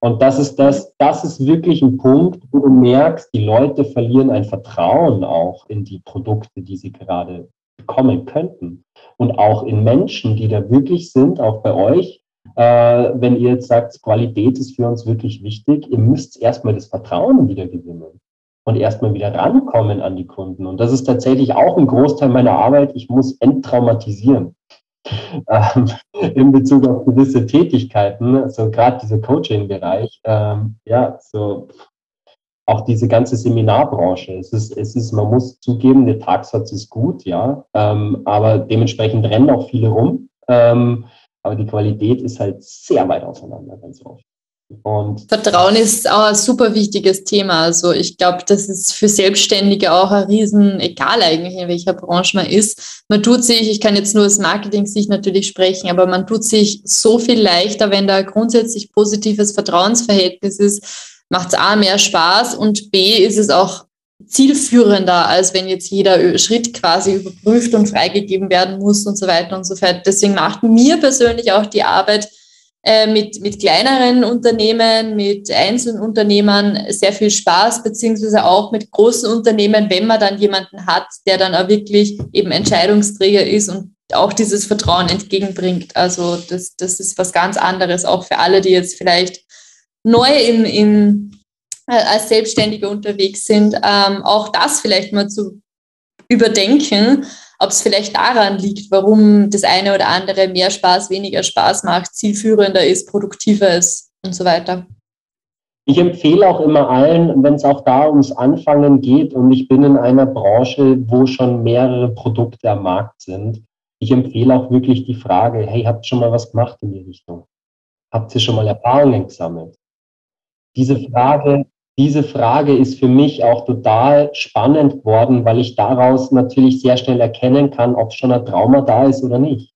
Und das ist das, das ist wirklich ein Punkt, wo du merkst, die Leute verlieren ein Vertrauen auch in die Produkte, die sie gerade bekommen könnten. Und auch in Menschen, die da wirklich sind, auch bei euch. Äh, wenn ihr jetzt sagt, Qualität ist für uns wirklich wichtig, ihr müsst erstmal das Vertrauen wieder gewinnen und erstmal wieder rankommen an die Kunden. Und das ist tatsächlich auch ein Großteil meiner Arbeit. Ich muss enttraumatisieren in Bezug auf gewisse Tätigkeiten, so gerade dieser Coaching-Bereich, ähm, ja, so auch diese ganze Seminarbranche. Es ist, es ist, man muss zugeben, der Tagsatz ist gut, ja, ähm, aber dementsprechend rennen auch viele rum. Ähm, aber die Qualität ist halt sehr weit auseinander, ganz oft. Und Vertrauen ist auch ein super wichtiges Thema. Also ich glaube, das ist für Selbstständige auch ein Riesen, egal eigentlich in welcher Branche man ist. Man tut sich, ich kann jetzt nur aus Marketing-Sicht natürlich sprechen, aber man tut sich so viel leichter, wenn da grundsätzlich positives Vertrauensverhältnis ist, macht es A mehr Spaß und B ist es auch zielführender, als wenn jetzt jeder Schritt quasi überprüft und freigegeben werden muss und so weiter und so fort. Deswegen macht mir persönlich auch die Arbeit mit, mit kleineren Unternehmen, mit einzelnen Unternehmern sehr viel Spaß, beziehungsweise auch mit großen Unternehmen, wenn man dann jemanden hat, der dann auch wirklich eben Entscheidungsträger ist und auch dieses Vertrauen entgegenbringt. Also das, das ist was ganz anderes, auch für alle, die jetzt vielleicht neu in, in, äh, als Selbstständige unterwegs sind, ähm, auch das vielleicht mal zu überdenken ob es vielleicht daran liegt, warum das eine oder andere mehr Spaß, weniger Spaß macht, zielführender ist, produktiver ist und so weiter. Ich empfehle auch immer allen, wenn es auch da ums Anfangen geht und ich bin in einer Branche, wo schon mehrere Produkte am Markt sind, ich empfehle auch wirklich die Frage, hey, habt ihr schon mal was gemacht in die Richtung? Habt ihr schon mal Erfahrungen gesammelt? Diese Frage diese Frage ist für mich auch total spannend geworden, weil ich daraus natürlich sehr schnell erkennen kann, ob schon ein Trauma da ist oder nicht.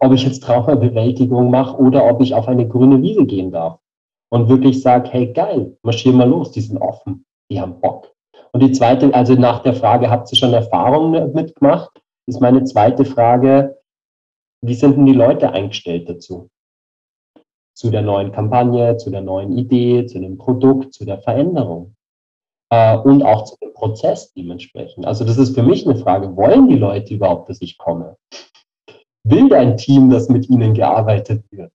Ob ich jetzt Traumabewältigung mache oder ob ich auf eine grüne Wiese gehen darf und wirklich sage, hey geil, marschier mal los, die sind offen, die haben Bock. Und die zweite, also nach der Frage, habt ihr schon Erfahrungen mitgemacht, ist meine zweite Frage, wie sind denn die Leute eingestellt dazu? Zu der neuen Kampagne, zu der neuen Idee, zu dem Produkt, zu der Veränderung äh, und auch zu dem Prozess dementsprechend. Also das ist für mich eine Frage, wollen die Leute überhaupt, dass ich komme? Will dein Team, dass mit ihnen gearbeitet wird?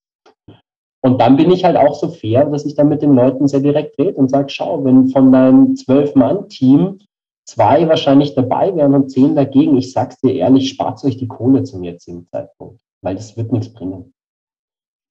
Und dann bin ich halt auch so fair, dass ich dann mit den Leuten sehr direkt rede und sage, schau, wenn von deinem Zwölf-Mann-Team zwei wahrscheinlich dabei wären und zehn dagegen, ich sag's dir ehrlich, spart euch die Kohle zum jetzigen Zeitpunkt, weil das wird nichts bringen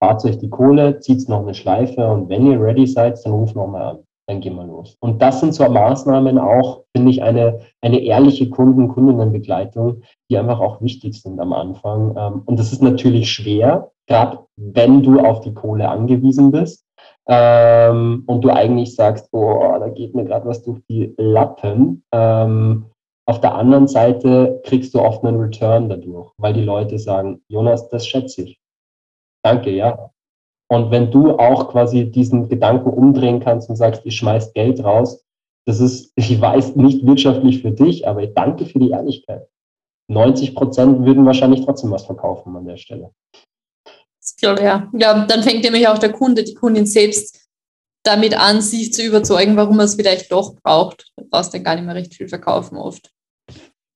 spart euch die Kohle, zieht noch eine Schleife und wenn ihr ready seid, dann ruft nochmal an. Dann gehen wir los. Und das sind so Maßnahmen auch, finde ich, eine, eine ehrliche Kunden-, Kundinnenbegleitung, die einfach auch wichtig sind am Anfang. Ähm, und das ist natürlich schwer, gerade wenn du auf die Kohle angewiesen bist. Ähm, und du eigentlich sagst, oh, da geht mir gerade was durch die Lappen. Ähm, auf der anderen Seite kriegst du oft einen Return dadurch, weil die Leute sagen, Jonas, das schätze ich. Danke, ja. Und wenn du auch quasi diesen Gedanken umdrehen kannst und sagst, ihr schmeißt Geld raus, das ist, [laughs] ich weiß, nicht wirtschaftlich für dich, aber ich danke für die Ehrlichkeit. 90 Prozent würden wahrscheinlich trotzdem was verkaufen an der Stelle. Ich glaube, ja. Ja, dann fängt nämlich auch der Kunde, die Kundin selbst damit an, sich zu überzeugen, warum er es vielleicht doch braucht. Du brauchst dann gar nicht mehr recht viel verkaufen oft.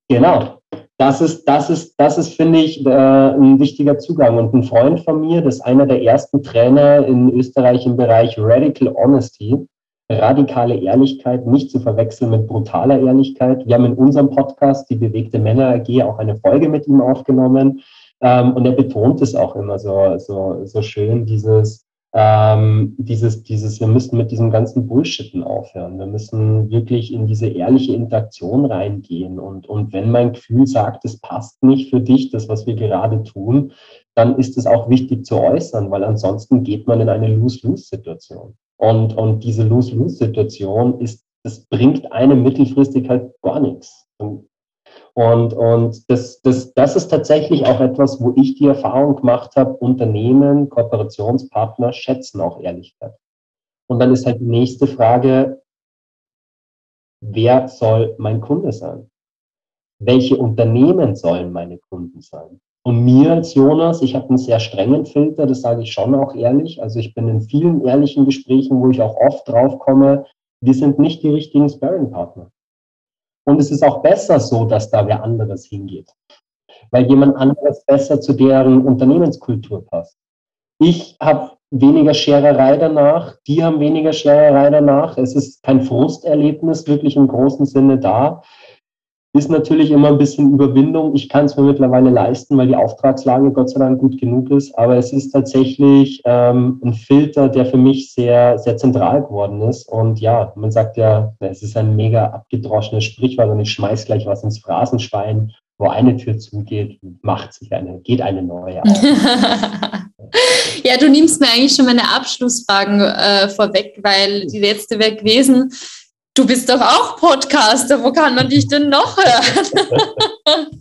Genau das ist, das ist, das ist, finde ich, äh, ein wichtiger Zugang. Und ein Freund von mir, das ist einer der ersten Trainer in Österreich im Bereich Radical Honesty, radikale Ehrlichkeit, nicht zu verwechseln mit brutaler Ehrlichkeit. Wir haben in unserem Podcast, die Bewegte Männer AG, auch eine Folge mit ihm aufgenommen. Ähm, und er betont es auch immer so, so, so schön, dieses, ähm, dieses, dieses, wir müssen mit diesem ganzen Bullshitten aufhören. Wir müssen wirklich in diese ehrliche Interaktion reingehen. Und, und wenn mein Gefühl sagt, es passt nicht für dich, das, was wir gerade tun, dann ist es auch wichtig zu äußern, weil ansonsten geht man in eine Lose-Lose-Situation. Und, und diese Lose-Lose-Situation ist, das bringt einem mittelfristig halt gar nichts. Und und, und das, das, das ist tatsächlich auch etwas, wo ich die Erfahrung gemacht habe, Unternehmen, Kooperationspartner schätzen auch Ehrlichkeit. Und dann ist halt die nächste Frage, wer soll mein Kunde sein? Welche Unternehmen sollen meine Kunden sein? Und mir als Jonas, ich habe einen sehr strengen Filter, das sage ich schon auch ehrlich. Also ich bin in vielen ehrlichen Gesprächen, wo ich auch oft drauf komme, wir sind nicht die richtigen Sparing-Partner. Und es ist auch besser so, dass da wer anderes hingeht, weil jemand anderes besser zu deren Unternehmenskultur passt. Ich habe weniger Schererei danach, die haben weniger Schererei danach. Es ist kein Frusterlebnis wirklich im großen Sinne da. Ist natürlich immer ein bisschen Überwindung. Ich kann es mir mittlerweile leisten, weil die Auftragslage Gott sei Dank gut genug ist. Aber es ist tatsächlich ähm, ein Filter, der für mich sehr, sehr zentral geworden ist. Und ja, man sagt ja, es ist ein mega abgedroschenes Sprichwort und ich schmeiß gleich was ins Phrasenschwein. Wo eine Tür zugeht, macht sich eine, geht eine neue auf. [laughs] ja, du nimmst mir eigentlich schon meine Abschlussfragen äh, vorweg, weil die letzte wäre gewesen, du bist doch auch Podcaster, wo kann man dich denn noch hören? [laughs]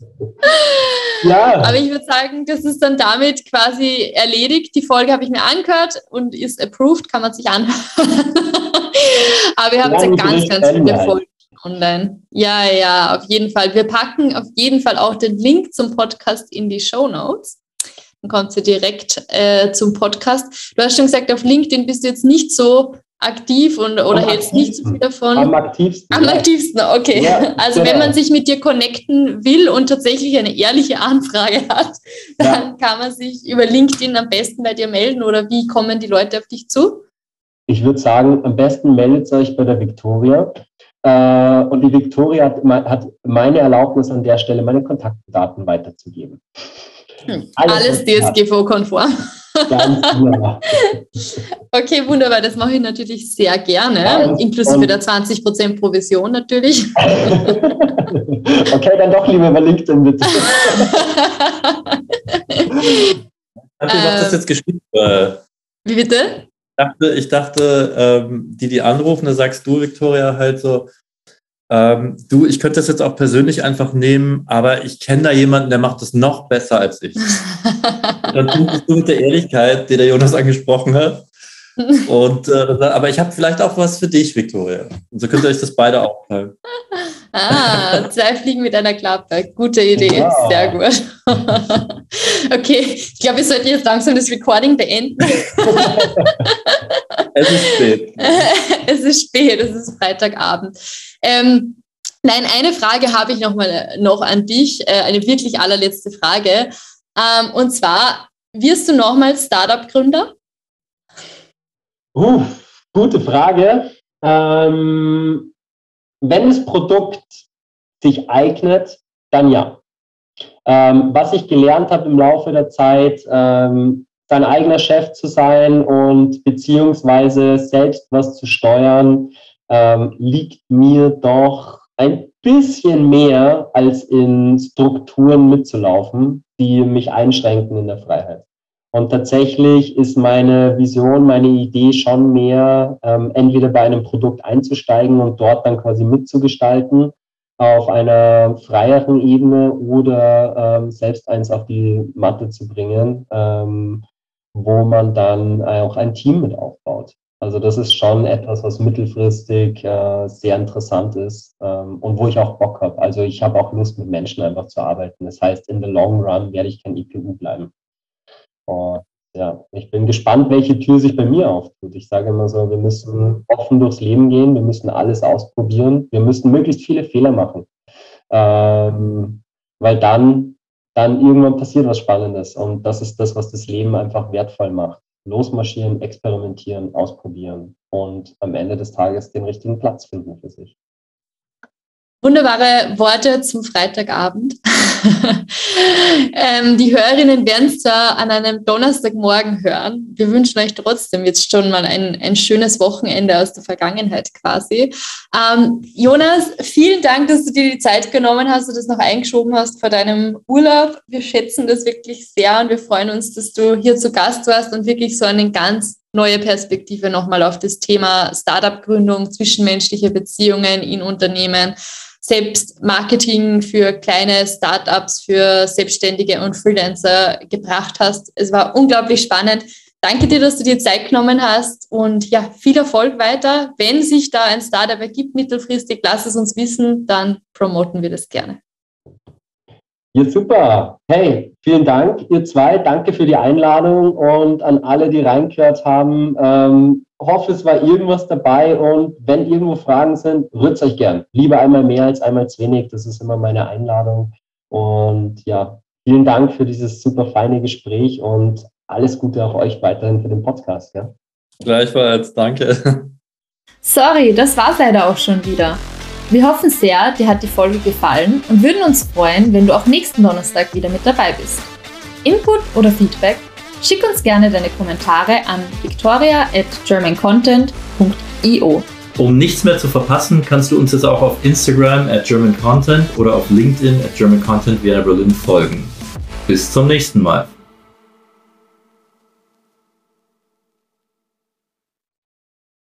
ja. Aber ich würde sagen, das ist dann damit quasi erledigt. Die Folge habe ich mir angehört und ist approved, kann man sich anhören. [laughs] Aber ihr habt ja ganz, ganz viele Folgen online. Ja, ja, auf jeden Fall. Wir packen auf jeden Fall auch den Link zum Podcast in die Show Notes. Dann kommt ihr direkt äh, zum Podcast. Du hast schon gesagt, auf LinkedIn bist du jetzt nicht so aktiv und, oder am hältst nicht so viel davon? Am aktivsten. Am aktivsten, okay. Ja, also genau. wenn man sich mit dir connecten will und tatsächlich eine ehrliche Anfrage [laughs] hat, dann ja. kann man sich über LinkedIn am besten bei dir melden oder wie kommen die Leute auf dich zu? Ich würde sagen, am besten meldet euch bei der Victoria. Äh, und die Victoria hat, hat meine Erlaubnis an der Stelle, meine Kontaktdaten weiterzugeben. Hm. Alles, Alles DSGVO-konform. Ganz wunderbar. Okay, wunderbar. Das mache ich natürlich sehr gerne, ja, inklusive der 20% Provision natürlich. [laughs] okay, dann doch lieber über LinkedIn bitte. [laughs] Hat ähm, das jetzt geschrieben? Äh, wie bitte? Ich dachte, ich dachte ähm, die, die anrufen, da sagst du, Victoria, halt so, ähm, du, ich könnte das jetzt auch persönlich einfach nehmen, aber ich kenne da jemanden, der macht das noch besser als ich. [laughs] Dann tust du mit der Ehrlichkeit, die der Jonas angesprochen hat. Und, äh, aber ich habe vielleicht auch was für dich, Victoria. Und so könnt ihr euch das beide aufteilen. Ah, zwei Fliegen mit einer Klappe. Gute Idee. Ja. Sehr gut. [laughs] okay, ich glaube, wir sollten jetzt langsam das Recording beenden. [laughs] es ist spät. [laughs] es ist spät, es ist Freitagabend. Ähm, nein, eine Frage habe ich noch mal noch an dich, äh, eine wirklich allerletzte Frage. Ähm, und zwar, wirst du nochmal Startup-Gründer? Uh, gute Frage. Ähm, wenn das Produkt sich eignet, dann ja. Ähm, was ich gelernt habe im Laufe der Zeit, ähm, sein eigener Chef zu sein und beziehungsweise selbst was zu steuern, ähm, liegt mir doch ein bisschen mehr als in Strukturen mitzulaufen, die mich einschränken in der Freiheit. Und tatsächlich ist meine Vision, meine Idee schon mehr, ähm, entweder bei einem Produkt einzusteigen und dort dann quasi mitzugestalten auf einer freieren Ebene oder ähm, selbst eins auf die Matte zu bringen, ähm, wo man dann auch ein Team mit aufbaut. Also das ist schon etwas, was mittelfristig äh, sehr interessant ist ähm, und wo ich auch Bock habe. Also ich habe auch Lust, mit Menschen einfach zu arbeiten. Das heißt, in the long run werde ich kein IPU bleiben. Und ja, ich bin gespannt, welche Tür sich bei mir auftut. Ich sage immer so, wir müssen offen durchs Leben gehen, wir müssen alles ausprobieren, wir müssen möglichst viele Fehler machen. Ähm, weil dann, dann irgendwann passiert was Spannendes. Und das ist das, was das Leben einfach wertvoll macht. Losmarschieren, experimentieren, ausprobieren und am Ende des Tages den richtigen Platz finden für sich. Wunderbare Worte zum Freitagabend. [laughs] ähm, die Hörerinnen werden es zwar an einem Donnerstagmorgen hören. Wir wünschen euch trotzdem jetzt schon mal ein, ein schönes Wochenende aus der Vergangenheit quasi. Ähm, Jonas, vielen Dank, dass du dir die Zeit genommen hast und das noch eingeschoben hast vor deinem Urlaub. Wir schätzen das wirklich sehr und wir freuen uns, dass du hier zu Gast warst und wirklich so eine ganz neue Perspektive nochmal auf das Thema Startup-Gründung, zwischenmenschliche Beziehungen in Unternehmen selbst Marketing für kleine Startups, für Selbstständige und Freelancer gebracht hast. Es war unglaublich spannend. Danke dir, dass du dir Zeit genommen hast und ja, viel Erfolg weiter. Wenn sich da ein Startup ergibt mittelfristig, lass es uns wissen, dann promoten wir das gerne. Ja, super. Hey, vielen Dank, ihr zwei. Danke für die Einladung und an alle, die reingehört haben. Ähm, hoffe, es war irgendwas dabei und wenn irgendwo Fragen sind, rührt euch gern. Lieber einmal mehr als einmal zu wenig. Das ist immer meine Einladung. Und ja, vielen Dank für dieses super feine Gespräch und alles Gute auch euch weiterhin für den Podcast. Ja? Gleichfalls, danke. Sorry, das war's leider auch schon wieder. Wir hoffen sehr, dir hat die Folge gefallen und würden uns freuen, wenn du auch nächsten Donnerstag wieder mit dabei bist. Input oder Feedback? Schick uns gerne deine Kommentare an victoria at germancontent.io. Um nichts mehr zu verpassen, kannst du uns jetzt auch auf Instagram at German Content oder auf LinkedIn at German Content Vienna Berlin folgen. Bis zum nächsten Mal.